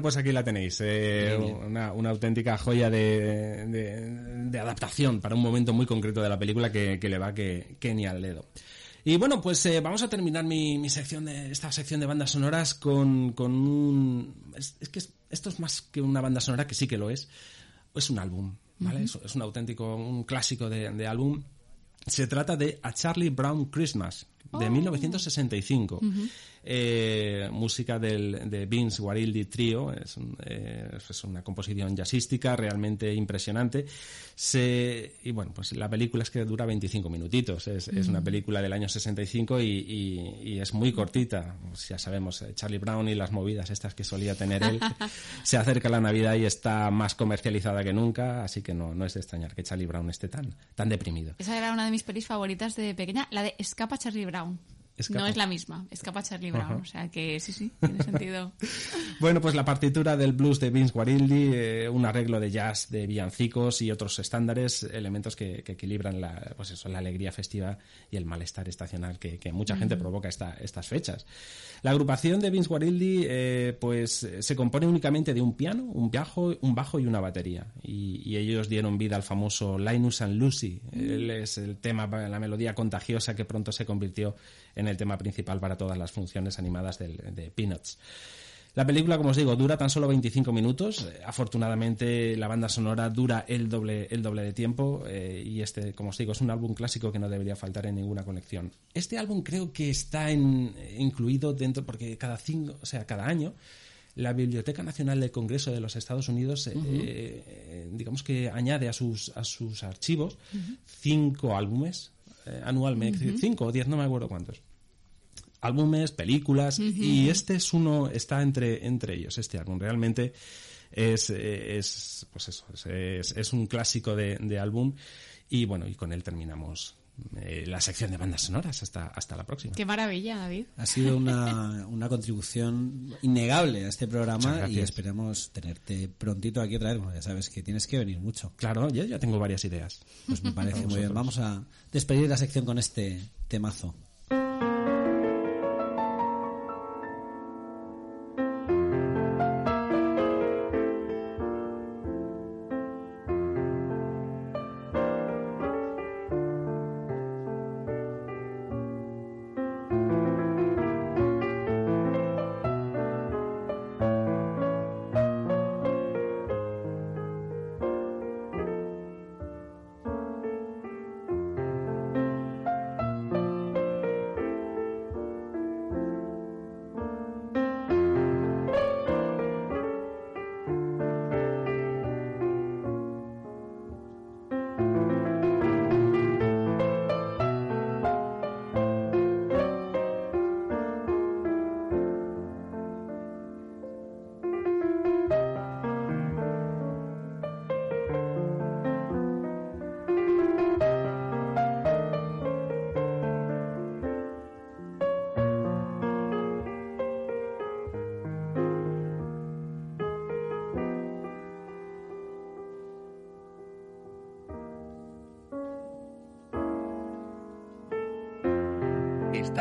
Bueno, pues aquí la tenéis. eh, una, una auténtica joya de, de- de adaptación para un momento muy concreto de la película que, que le va que, que ni al dedo. Y bueno, pues eh, vamos a terminar mi, mi sección de esta sección de bandas sonoras con, con un... Es, es que es- esto es más que una banda sonora, que sí que lo es. Es un álbum, ¿vale? es, es un auténtico, un clásico de, de álbum. Se trata de A Charlie Brown Christmas, de 1965. Eh, música del, de Vince Guarildi Trio, es, un- eh, es una composición jazzística realmente impresionante. Se, y bueno, pues la película es que dura 25 minutitos, es, es una película del año 65 y, y- y es muy cortita. Pues ya sabemos, eh, Charlie Brown y las movidas estas que solía tener él. (laughs) se acerca la Navidad y está más comercializada que nunca, así que no, no es de extrañar que Charlie Brown esté tan, tan deprimido. Esa era una de mis pelis favoritas de pequeña, la de Escapa Charlie Brown. Brown. Escapa. No es la misma, Escapa Charlie Brown. Ajá. O sea que sí, sí, tiene sentido. (laughs) Bueno, pues la partitura del blues de Vince Guarildi, eh, un arreglo de jazz de villancicos y otros estándares, elementos que, que equilibran la, pues eso, la alegría festiva y el malestar estacional que, que mucha gente provoca esta, estas fechas. La agrupación de Vince Guarildi, eh, pues se compone únicamente de un piano, un bajo, un bajo y una batería. Y, y ellos dieron vida al famoso Linus and Lucy. Él es el tema, la melodía contagiosa que pronto se convirtió en el tema principal para todas las funciones animadas del- de Peanuts. La película, como os digo, dura tan solo 25 minutos. Eh, Afortunadamente, la banda sonora dura el doble, el doble de tiempo. eh, y este, como os digo, es un álbum clásico que no debería faltar en ninguna colección. Este álbum creo que está en- incluido dentro, porque cada cinco, o sea, cada año. La Biblioteca Nacional del Congreso de los Estados Unidos, eh, eh, digamos que añade a sus, a sus archivos cinco álbumes eh, anualmente, cinco o diez, no me acuerdo cuántos álbumes, películas, y este es uno, está entre, entre ellos, este álbum. Realmente es, es pues eso, es, es- es un clásico de, de álbum, y bueno, y con él terminamos eh, la sección de bandas sonoras. Hasta, hasta la próxima. Qué maravilla, David. Ha sido una, (laughs) una contribución innegable a este programa y esperamos tenerte prontito aquí otra vez. Bueno, ya sabes que tienes que venir mucho. Claro, yo ya tengo varias ideas. Pues me parece (laughs) muy bien. Vamos a despedir la sección con este temazo.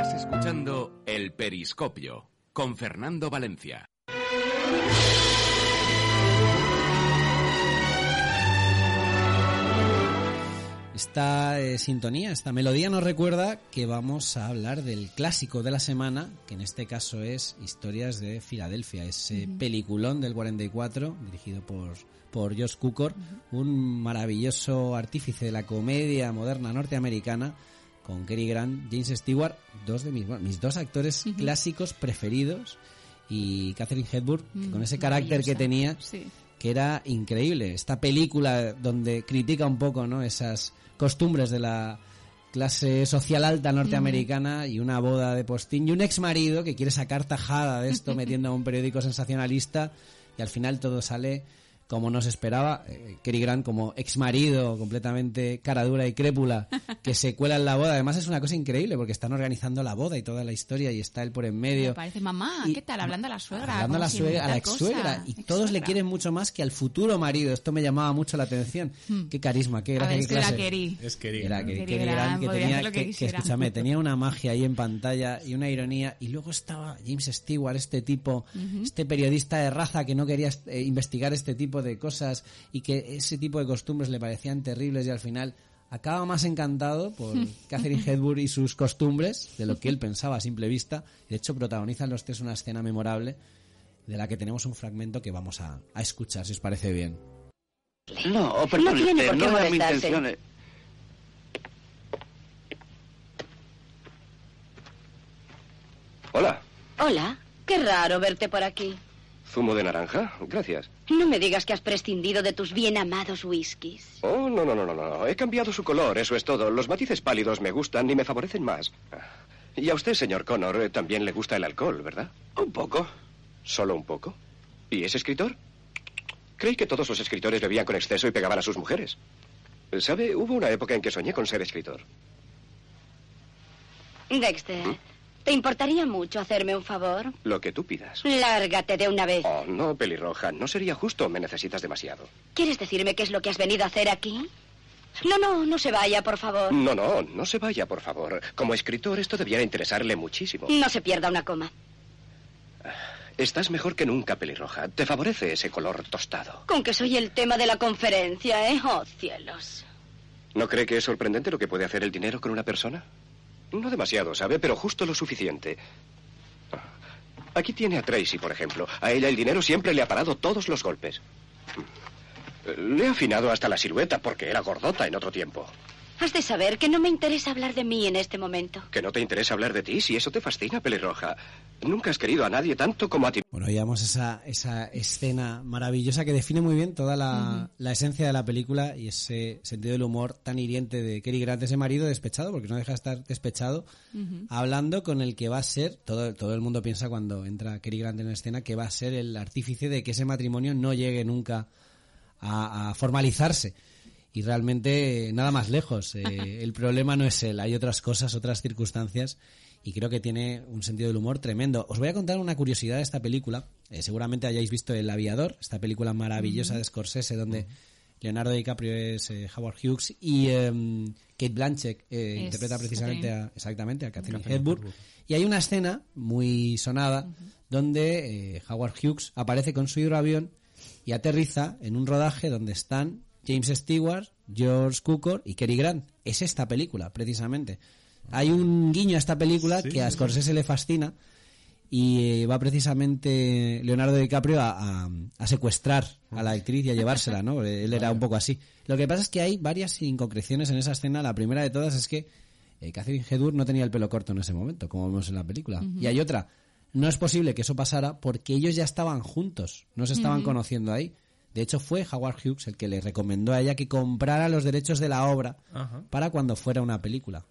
Estás escuchando El Periscopio con Fernando Valencia. Esta eh, sintonía, esta melodía nos recuerda que vamos a hablar del clásico de la semana, que en este caso es Historias de Filadelfia, ese peliculón del 44, dirigido por, por Josh Cukor, un maravilloso artífice de la comedia moderna norteamericana, con Cary Grant, James Stewart, dos de mis, bueno, mis dos actores clásicos preferidos, y Catherine Hepburn, que con ese carácter que tenía, Sí. que era increíble. Esta película donde critica un poco ¿no? esas costumbres de la clase social alta norteamericana y una boda de postín y un ex marido que quiere sacar tajada de esto (laughs) metiendo a un periódico sensacionalista y al final todo sale como no se esperaba. Eh, Cary Grant como ex marido completamente cara dura y crépula que se cuela en la boda. Además es una cosa increíble porque están organizando la boda y toda la historia y está él por en medio. Me parece, mamá, Y- ¿qué tal? Hablando a la suegra. Hablando a la suegra, a la ex suegra. Y todos le quieren mucho más que al futuro marido. Esto me llamaba mucho la atención. Qué carisma, qué Hmm. Gracia, ver, qué es que era clase. Kerry. Es querido. Era que, Grant tenía, hacer lo que que, escúchame, tenía una magia ahí en pantalla y una ironía. Y luego estaba James Stewart, este tipo, este periodista de raza que no quería eh, investigar este tipo de cosas y que ese tipo de costumbres le parecían terribles y al final acaba más encantado por (laughs) Catherine Hepburn y sus costumbres de lo que él pensaba a simple vista. De hecho, protagonizan los tres una escena memorable de la que tenemos un fragmento que vamos a, a escuchar, si os parece bien. No, perdón, No tiene usted, por qué no era mi molestarse. intención. eh. Hola, Hola, qué raro verte por aquí. Zumo de naranja, gracias. No me digas que has prescindido de tus bien amados whiskies. Oh, no, no, no, no, no, he cambiado su color, eso es todo. Los matices pálidos me gustan y me favorecen más. Y a usted, señor Connor, eh, también le gusta el alcohol, ¿verdad? Un poco. ¿Solo un poco? ¿Y es escritor? Creí que todos los escritores bebían con exceso y pegaban a sus mujeres. ¿Sabe? Hubo una época en que soñé con ser escritor. Dexter, ¿te importaría mucho hacerme un favor? Lo que tú pidas. Lárgate de una vez. Oh, no, pelirroja, no sería justo, me necesitas demasiado. ¿Quieres decirme qué es lo que has venido a hacer aquí? No, no, no se vaya, por favor. No, no, no se vaya, por favor. Como escritor, esto debiera interesarle muchísimo. No se pierda una coma. Estás mejor que nunca, pelirroja. Te favorece ese color tostado. Con que soy el tema de la conferencia, ¿eh? Oh, cielos. ¿No cree que es sorprendente lo que puede hacer el dinero con una persona? No demasiado, ¿sabe? Pero justo lo suficiente. Aquí tiene a Tracy, por ejemplo. A ella el dinero siempre le ha parado todos los golpes. Le ha afinado hasta la silueta porque era gordota en otro tiempo. Has de saber que no me interesa hablar de mí en este momento. Que no te interesa hablar de ti si eso te fascina, pelirroja. Nunca has querido a nadie tanto como a ti. Bueno, veíamos esa, esa escena maravillosa que define muy bien toda la, la esencia de la película y ese sentido del humor tan hiriente de Cary Grant, ese marido despechado, porque no deja de estar despechado, hablando con el que va a ser, todo, todo el mundo piensa cuando entra Cary Grant en la escena, que va a ser el artífice de que ese matrimonio no llegue nunca a, a formalizarse. Y realmente eh, nada más lejos. Eh, (laughs) el problema no es él, hay otras cosas, otras circunstancias y creo que tiene un sentido del humor tremendo. Os voy a contar una curiosidad de esta película. Eh, seguramente hayáis visto El Aviador, esta película maravillosa de Scorsese donde Leonardo DiCaprio es eh, Howard Hughes y em, Kate Blanchett eh, interpreta precisamente a, exactamente a Catherine Hepburn. Y hay una escena muy sonada donde Howard Hughes aparece con su hidroavión y aterriza en un rodaje donde están James Stewart, George Cukor y Cary Grant. Es esta película, precisamente. Hay un guiño a esta película Sí, que a sí, Scorsese le fascina y eh, va precisamente Leonardo DiCaprio a, a- a secuestrar a la actriz y a llevársela, ¿no? Él era un poco así. Lo que pasa es que hay varias inconcreciones en esa escena. La primera de todas es que eh, Catherine Hepburn no tenía el pelo corto en ese momento, como vemos en la película. Y hay otra. No es posible que eso pasara porque ellos ya estaban juntos, no se estaban conociendo ahí. De hecho, fue Howard Hughes el que le recomendó a ella que comprara los derechos de la obra Ajá. para cuando fuera una película.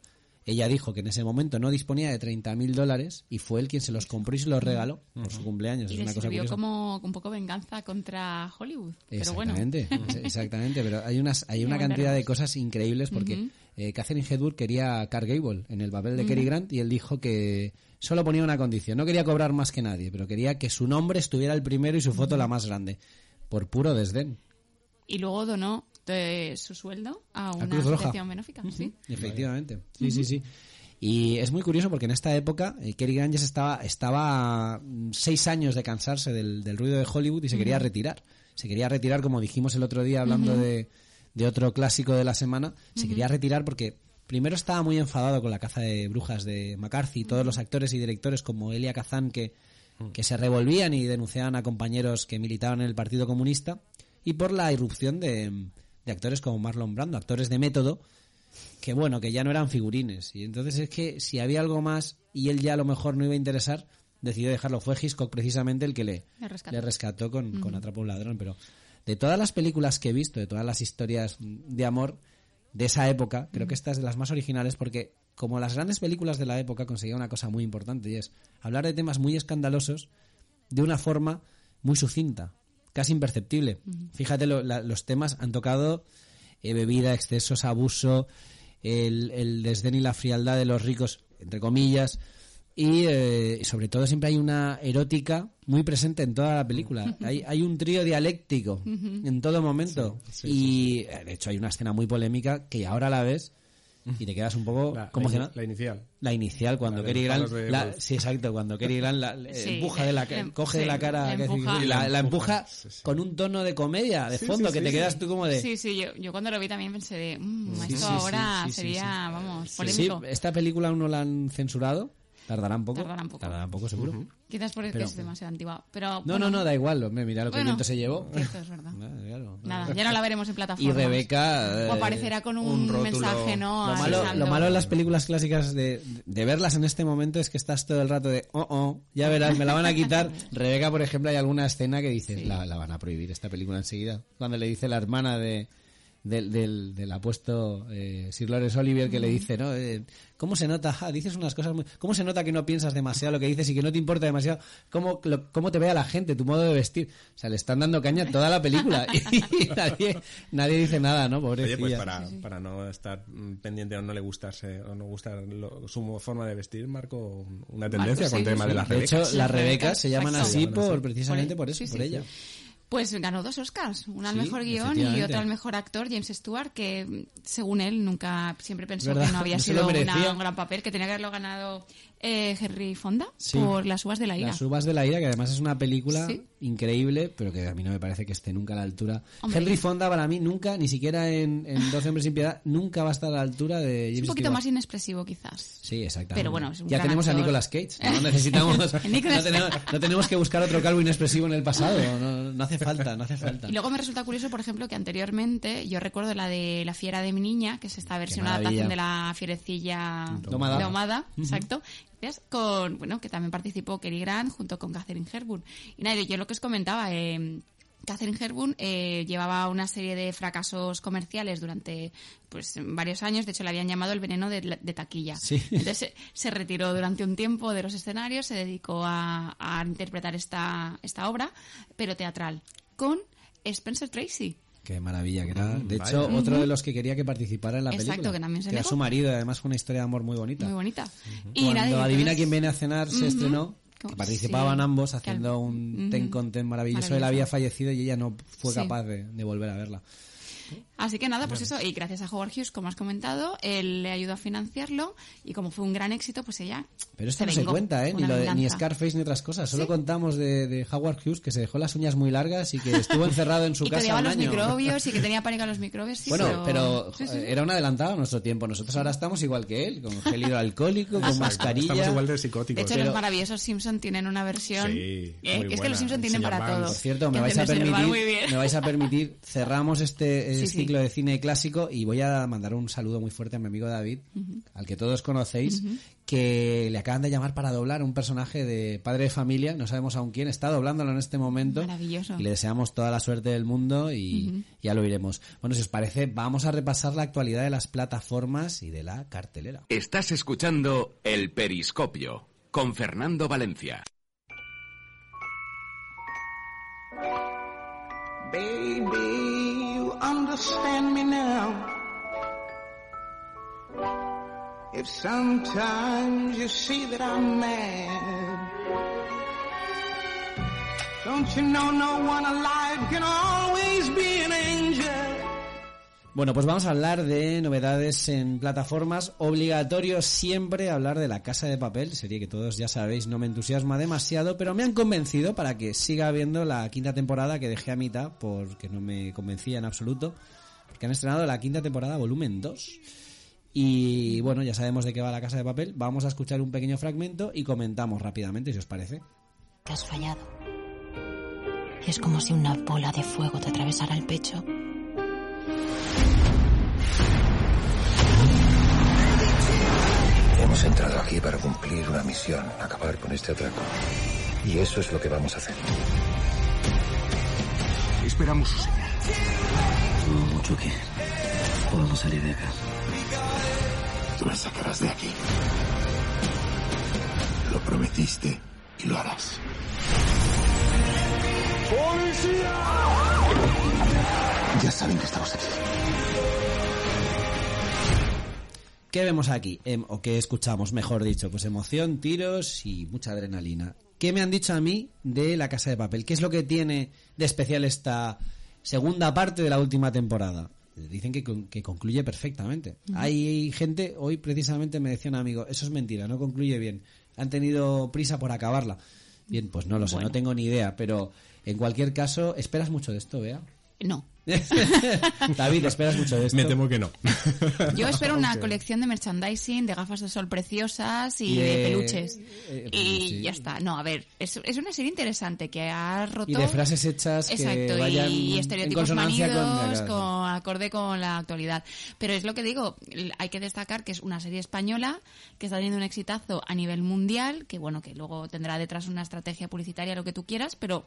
Ella dijo que en ese momento no disponía de 30 mil dólares y fue él quien se los compró y se los regaló por su cumpleaños. Y es le una cosa sirvió curiosa. como un poco venganza contra Hollywood. Pero bueno. Exactamente, (laughs) ex- exactamente, pero hay unas hay una cantidad de cosas increíbles porque Ujú. eh, Catherine quería a Carl Gable en el papel de Cary Grant y él dijo que solo ponía una condición, no quería cobrar más que nadie, pero quería que su nombre estuviera el primero y su foto la más grande, por puro desdén. Y luego donó eh, su sueldo a una Cruz asociación benéfica. ¿sí? Efectivamente, sí, sí, sí. Y es muy curioso porque en esta época eh, ya se estaba, estaba mm, seis años de cansarse del, del ruido de Hollywood y se quería retirar. Se quería retirar, como dijimos el otro día hablando de, de otro clásico de la semana, se quería retirar porque primero estaba muy enfadado con la caza de brujas de McCarthy, todos los actores y directores como Elia Kazan que, que se revolvían y denunciaban a compañeros que militaban en el Partido Comunista y por la irrupción de, de actores como Marlon Brando, actores de método que bueno, que ya no eran figurines. Y entonces es que si había algo más y él ya a lo mejor no iba a interesar, decidió dejarlo. Fue Hitchcock precisamente el que le, Le rescató. le rescató con, con Atrapa a un ladrón. Pero de todas las películas que he visto, de todas las historias de amor de esa época, creo que esta es de las más originales porque como las grandes películas de la época conseguía una cosa muy importante y es hablar de temas muy escandalosos de una forma muy sucinta, casi imperceptible. Fíjate, lo- la- los temas han tocado eh, bebida, excesos, abuso, el, el desdén y la frialdad de los ricos, entre comillas, y eh, sobre todo siempre hay una erótica muy presente en toda la película. (laughs) Hay, hay un trío dialéctico en todo momento. y eh, de hecho hay una escena muy polémica que ahora la ves y te quedas un poco La- ¿cómo la la inicial. La inicial, cuando los Grant, de la- sí, exacto, cuando Cary Grant la, Sí, empuja de la, le- coge sí, de la cara, que empuja. y la, la empuja Sí, sí. con un tono de comedia de Sí, fondo sí, que te quedas tú como de Sí, sí, yo, yo cuando lo vi también pensé de, mm, Sí, esto sí, ahora sí, sí, sí, sería, sí. vamos, Sí, polémico. esta película aún no la han censurado. Tardará un poco. Tardará un poco. Tardará un poco, seguro. Quizás porque Pero- es demasiado antigua. Pero, No, bueno, no, no, da igual. hombre, mira lo que el Bueno, viento se llevó. cierto, es verdad. (laughs) Claro. Nada, ya no la veremos en Y plataforma. Rebeca. O eh, aparecerá con un, mensaje, ¿no? Lo malo, lo malo en las películas clásicas de, de verlas en este momento es que estás todo el rato de, oh, oh, ya verás, me la van a quitar. (laughs) Rebeca, por ejemplo, hay alguna escena que dices, la, la van a prohibir esta película enseguida. Cuando le dice la hermana de del, del, del apuesto eh, Sir Lawrence Olivier que le dice, ¿no? Eh, ¿Cómo se nota? Ah, dices unas cosas muy... ¿Cómo se nota que no piensas demasiado lo que dices y que no te importa demasiado cómo, lo- cómo te ve a la gente, tu modo de vestir? O sea, le están dando caña toda la película (laughs) y (laughs) nadie, nadie dice nada, ¿no? Pobrecilla. Oye, pues para, para no estar mm, pendiente o no le gustarse o no gustar lo- su forma de vestir, marco un- una tendencia con el sí, tema sí. de las De hecho, rebecas. las Rebecas Rebecas, se llaman exacto. así por precisamente Por eso, Sí, por sí. ella. Pues ganó dos Oscars, uno al mejor guion y otro al mejor actor, James Stewart, que según él nunca siempre pensó ¿Verdad? que no había No sido una- un gran papel, que tenía que haberlo ganado eh, Henry Fonda Sí. por Las uvas de la ira. Las uvas de la ira, que además es una película Sí. increíble, pero que a mí no me parece que esté nunca a la altura. Hombre. Henry Fonda para mí nunca, ni siquiera en, en 12 hombres sin piedad, nunca va a estar a la altura de James Es un poquito Stewart. más inexpresivo quizás. Sí, exactamente. Pero bueno, es un ya tenemos a. Nicolas Cage. No (laughs) necesitamos, (laughs) no tenemos, no tenemos que buscar otro calvo inexpresivo en el pasado. No, no hace falta, no hace falta. Y luego me resulta curioso, por ejemplo, que anteriormente yo recuerdo la de La fiera de mi niña, que es esta versión adaptación de la fierecilla Domada. domada, exacto. Gracias, Con, bueno, que también participó Cary Grant junto con Catherine Hepburn. Y nada, yo lo que os comentaba, eh, Catherine Hepburn eh, llevaba una serie de fracasos comerciales durante pues varios años. De hecho, le habían llamado el veneno de, de taquilla. Sí. Entonces se, se retiró durante un tiempo de los escenarios, se dedicó a, a interpretar esta, esta obra, pero teatral, con Spencer Tracy. Qué maravilla, que era, de vaya. hecho, otro de los que quería que participara en la Exacto, película. que también se era negó. su marido, y además fue una historia de amor muy bonita. Muy bonita. Y Cuando Adivina quién viene a cenar se Ujú. estrenó, que participaban sí, ambos haciendo un Ujú. ten con ten maravilloso. Él Maravilloso. había fallecido y ella no fue Sí. capaz de, de volver a verla. Así que nada, pues eso, y gracias a Howard Hughes, como has comentado, él le ayudó a financiarlo y como fue un gran éxito, pues ella Pero esto no vengó se cuenta, ¿eh? Ni, lo de- ni. Scarface ni otras cosas. Solo contamos de, de Howard Hughes que se dejó las uñas muy largas y que estuvo encerrado en su (laughs) y que casa odiaba un los año. microbios y que tenía pánico a los microbios. sí, bueno, pero, sí, sí. era un adelantado a nuestro tiempo. Nosotros ahora estamos igual que él, con gel (laughs) hidroalcohólico, con mascarilla. Estamos igual de De psicóticos. hecho, pero- los maravillosos Simpson tienen una versión. Sí, eh, muy es que buena. los Simpson tienen Se para llaman- todo. Por cierto, me Que vais a (laughs) permitir, me vais a permitir, cerramos este Sí, sí. Ciclo de cine clásico y voy a mandar un saludo muy fuerte a mi amigo David, al que todos conocéis, que le acaban de llamar para doblar un personaje de padre de familia, no sabemos aún quién, está doblándolo en este momento. Maravilloso. Y le deseamos toda la suerte del mundo y ya lo iremos. Bueno, si os parece, vamos a repasar la actualidad de las plataformas y de la cartelera. Estás escuchando El Periscopio con Fernando Valencia. Baby, understand me now. If sometimes you see that I'm mad, don't you know no one alive can always be? Bueno, pues vamos a hablar de novedades en plataformas. Obligatorio siempre hablar de La Casa de Papel, serie que todos ya sabéis no me entusiasma demasiado, pero me han convencido para que siga viendo la quinta temporada que dejé a mitad porque no me convencía en absoluto, porque han estrenado la quinta temporada volumen 2. Y bueno, ya sabemos de qué va La Casa de Papel. Vamos a escuchar un pequeño fragmento y comentamos rápidamente si os parece. que has fallado. Es como si una bola de fuego te atravesara el pecho. Hemos entrado aquí para cumplir una misión, acabar con este atraco. Y eso es lo que vamos a hacer. Esperamos su señal. No mucho que podamos salir de acá. Tú la sacarás de aquí. Lo prometiste y lo harás. Ya saben que estamos aquí. ¿Qué vemos aquí? Em, o qué escuchamos, mejor dicho. Pues emoción, tiros y mucha adrenalina. ¿Qué me han dicho a mí de La Casa de Papel? ¿Qué es lo que tiene de especial esta segunda parte de la última temporada? dicen que, con- que concluye perfectamente. Hay gente, hoy precisamente me decía un amigo, eso es mentira, no concluye bien. Han tenido prisa por acabarla. Bien, pues no lo sé, Bueno. no tengo ni idea, pero en cualquier caso, ¿esperas mucho de esto, Bea? No. (laughs) David, ¿esperas mucho de esto? Me temo que no. Yo espero una colección de merchandising, de gafas de sol preciosas y, Y de, de- peluches. eh, y sí. ya está. No, a ver, es, es una serie interesante que ha roto... Y de frases hechas que Exacto, vayan y estereotipos con- manidos, con, acorde con la actualidad. Pero es lo que digo, hay que destacar que es una serie española que está teniendo un exitazo a nivel mundial, que bueno, que luego tendrá detrás una estrategia publicitaria, lo que tú quieras, pero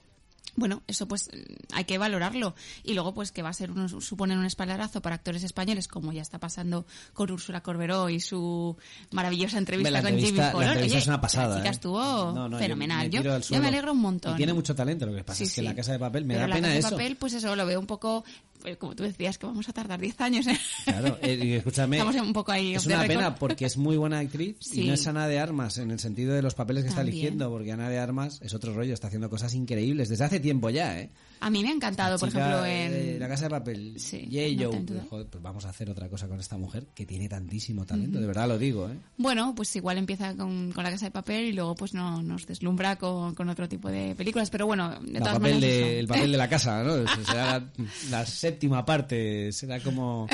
bueno, eso pues mm, hay que valorarlo. Y luego pues que va a ser un, suponer un espaldarazo para actores españoles, como ya está pasando con Úrsula Corberó y su maravillosa entrevista, La con entrevista- Jimmy la Fallon. entrevista Oye, es una pasada, La chica ¿eh? estuvo No, no, yo fenomenal. me Yo, me alegro un montón. Y tiene mucho talento, lo que pasa Sí, es que sí. la casa de papel me Pero da la pena Casa de eso. papel, pues eso, lo veo un poco, eh, como tú decías, que vamos a tardar 10 años. ¿eh? Claro, eh, escúchame. Estamos un poco ahí Es una record. pena porque es muy buena actriz Sí. y no es Ana de Armas en el sentido de los papeles que está eligiendo, porque Ana de Armas es otro rollo, está haciendo cosas increíbles desde hace tiempo ya, ¿eh? A mí me ha encantado, por ejemplo, en... La Casa de Papel. Sí, Yay, no tanto. Joder, pues vamos a hacer otra cosa con esta mujer que tiene tantísimo talento, de verdad lo digo, ¿eh? Bueno, pues igual empieza con, con La Casa de Papel y luego pues no nos deslumbra con, con otro tipo de películas. Pero bueno, de todas papel maneras... de- el papel de la (laughs) casa, ¿no? Será la, la séptima parte, será como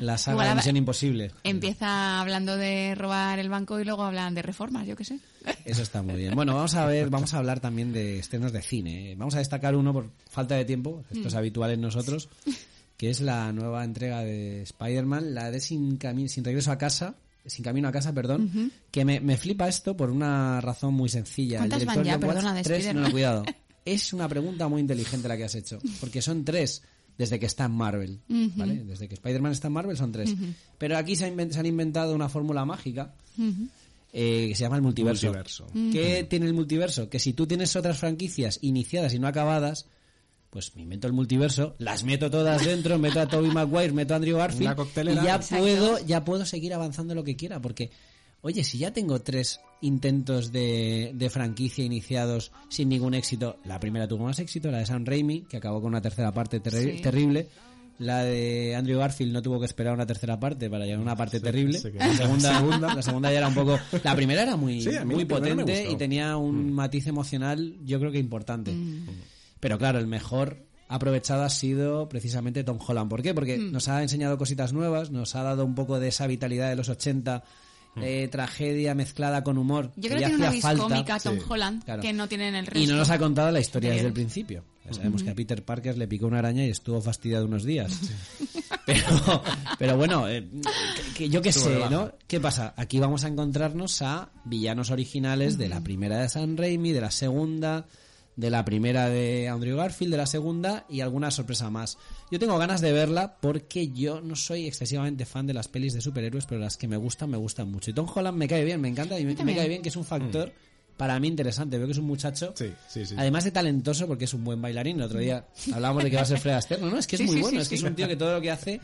la saga de Misión Imposible. Empieza hablando de robar el banco y luego hablan de reformas, yo qué sé. Eso está muy bien. Bueno, vamos a ver, vamos a hablar también de estrenos de cine. Vamos a destacar uno por falta de tiempo, esto es Mm. habitual en nosotros, que es la nueva entrega de Spider-Man, la de Sin, Cami- Sin Regreso a Casa, Sin Camino a Casa, perdón, que me, me flipa esto por una razón muy sencilla. ¿Cuántas van ya? Perdona, de tres, no, no, cuidado. (laughs) Es una pregunta muy inteligente la que has hecho, porque son tres desde que está en Marvel. ¿vale? Desde que Spider-Man está en Marvel son tres. Pero aquí se, ha se han inventado una fórmula mágica. Eh, que se llama el multiverso. Multiverso. ¿Qué tiene el multiverso? Que si tú tienes otras franquicias iniciadas y no acabadas, pues me invento el multiverso, las meto todas dentro, (laughs) meto a Tobey Maguire, meto a Andrew Garfield y ya Exacto. puedo, ya puedo seguir avanzando lo que quiera, porque oye, si ya tengo tres intentos de, de franquicia iniciados sin ningún éxito, la primera tuvo más éxito, la de Sam Raimi, que acabó con una tercera parte terri- Sí. terrible. La de Andrew Garfield no tuvo que esperar una tercera parte para llegar a una parte terrible. La segunda, segunda. la segunda ya era un poco. La primera era muy, Sí, muy potente y tenía un matiz emocional, yo creo que importante. Pero claro, el mejor aprovechado ha sido precisamente Tom Holland. ¿Por qué? Porque Mm. nos ha enseñado cositas nuevas, nos ha dado un poco de esa vitalidad de los 80, eh, tragedia mezclada con humor. Yo creo que tiene una vis falta. cómica Tom Sí. Holland Claro. que no tienen el resto. Y no nos ha contado la historia desde el principio. Ya sabemos que a Peter Parker le picó una araña y estuvo fastidiado unos días. (laughs) Pero, pero bueno, eh, que, que yo qué sé. ¿no? ¿Qué pasa? Aquí vamos a encontrarnos a villanos originales de la primera de San Raimi, de la segunda, de la primera de Andrew Garfield, de la segunda y alguna sorpresa más. Yo tengo ganas de verla porque yo no soy excesivamente fan de las pelis de superhéroes, pero las que me gustan, me gustan mucho. Y Tom Holland me cae bien, me encanta y me, me también. cae bien que es un factor para mí interesante. Veo que es un muchacho, Sí, sí, sí. además de talentoso, porque es un buen bailarín. El otro día hablábamos de que va a ser Fred Astaire. No, no, es que es Sí, muy sí, bueno. sí, es que es un tío que todo lo que hace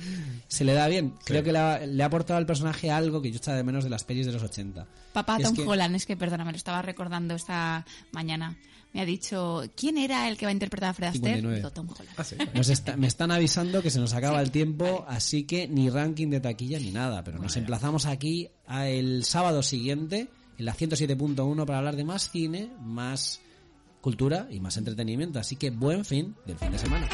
se le da bien. Creo que le ha, le ha aportado al personaje algo que yo echaba de menos de las pelis de los 80. Papá es Tom que- Holland, es que perdona, me lo estaba recordando esta mañana. Me ha dicho, ¿quién era el que va a interpretar a Fred Astaire? 59. Digo, Tom Holland. (laughs) Nos está- me están avisando que se nos acaba el tiempo, así que ni ranking de taquilla ni nada. Pero nos emplazamos aquí a el sábado siguiente, en la 107.1, para hablar de más cine, más cultura y más entretenimiento. Así que buen fin del fin de semana.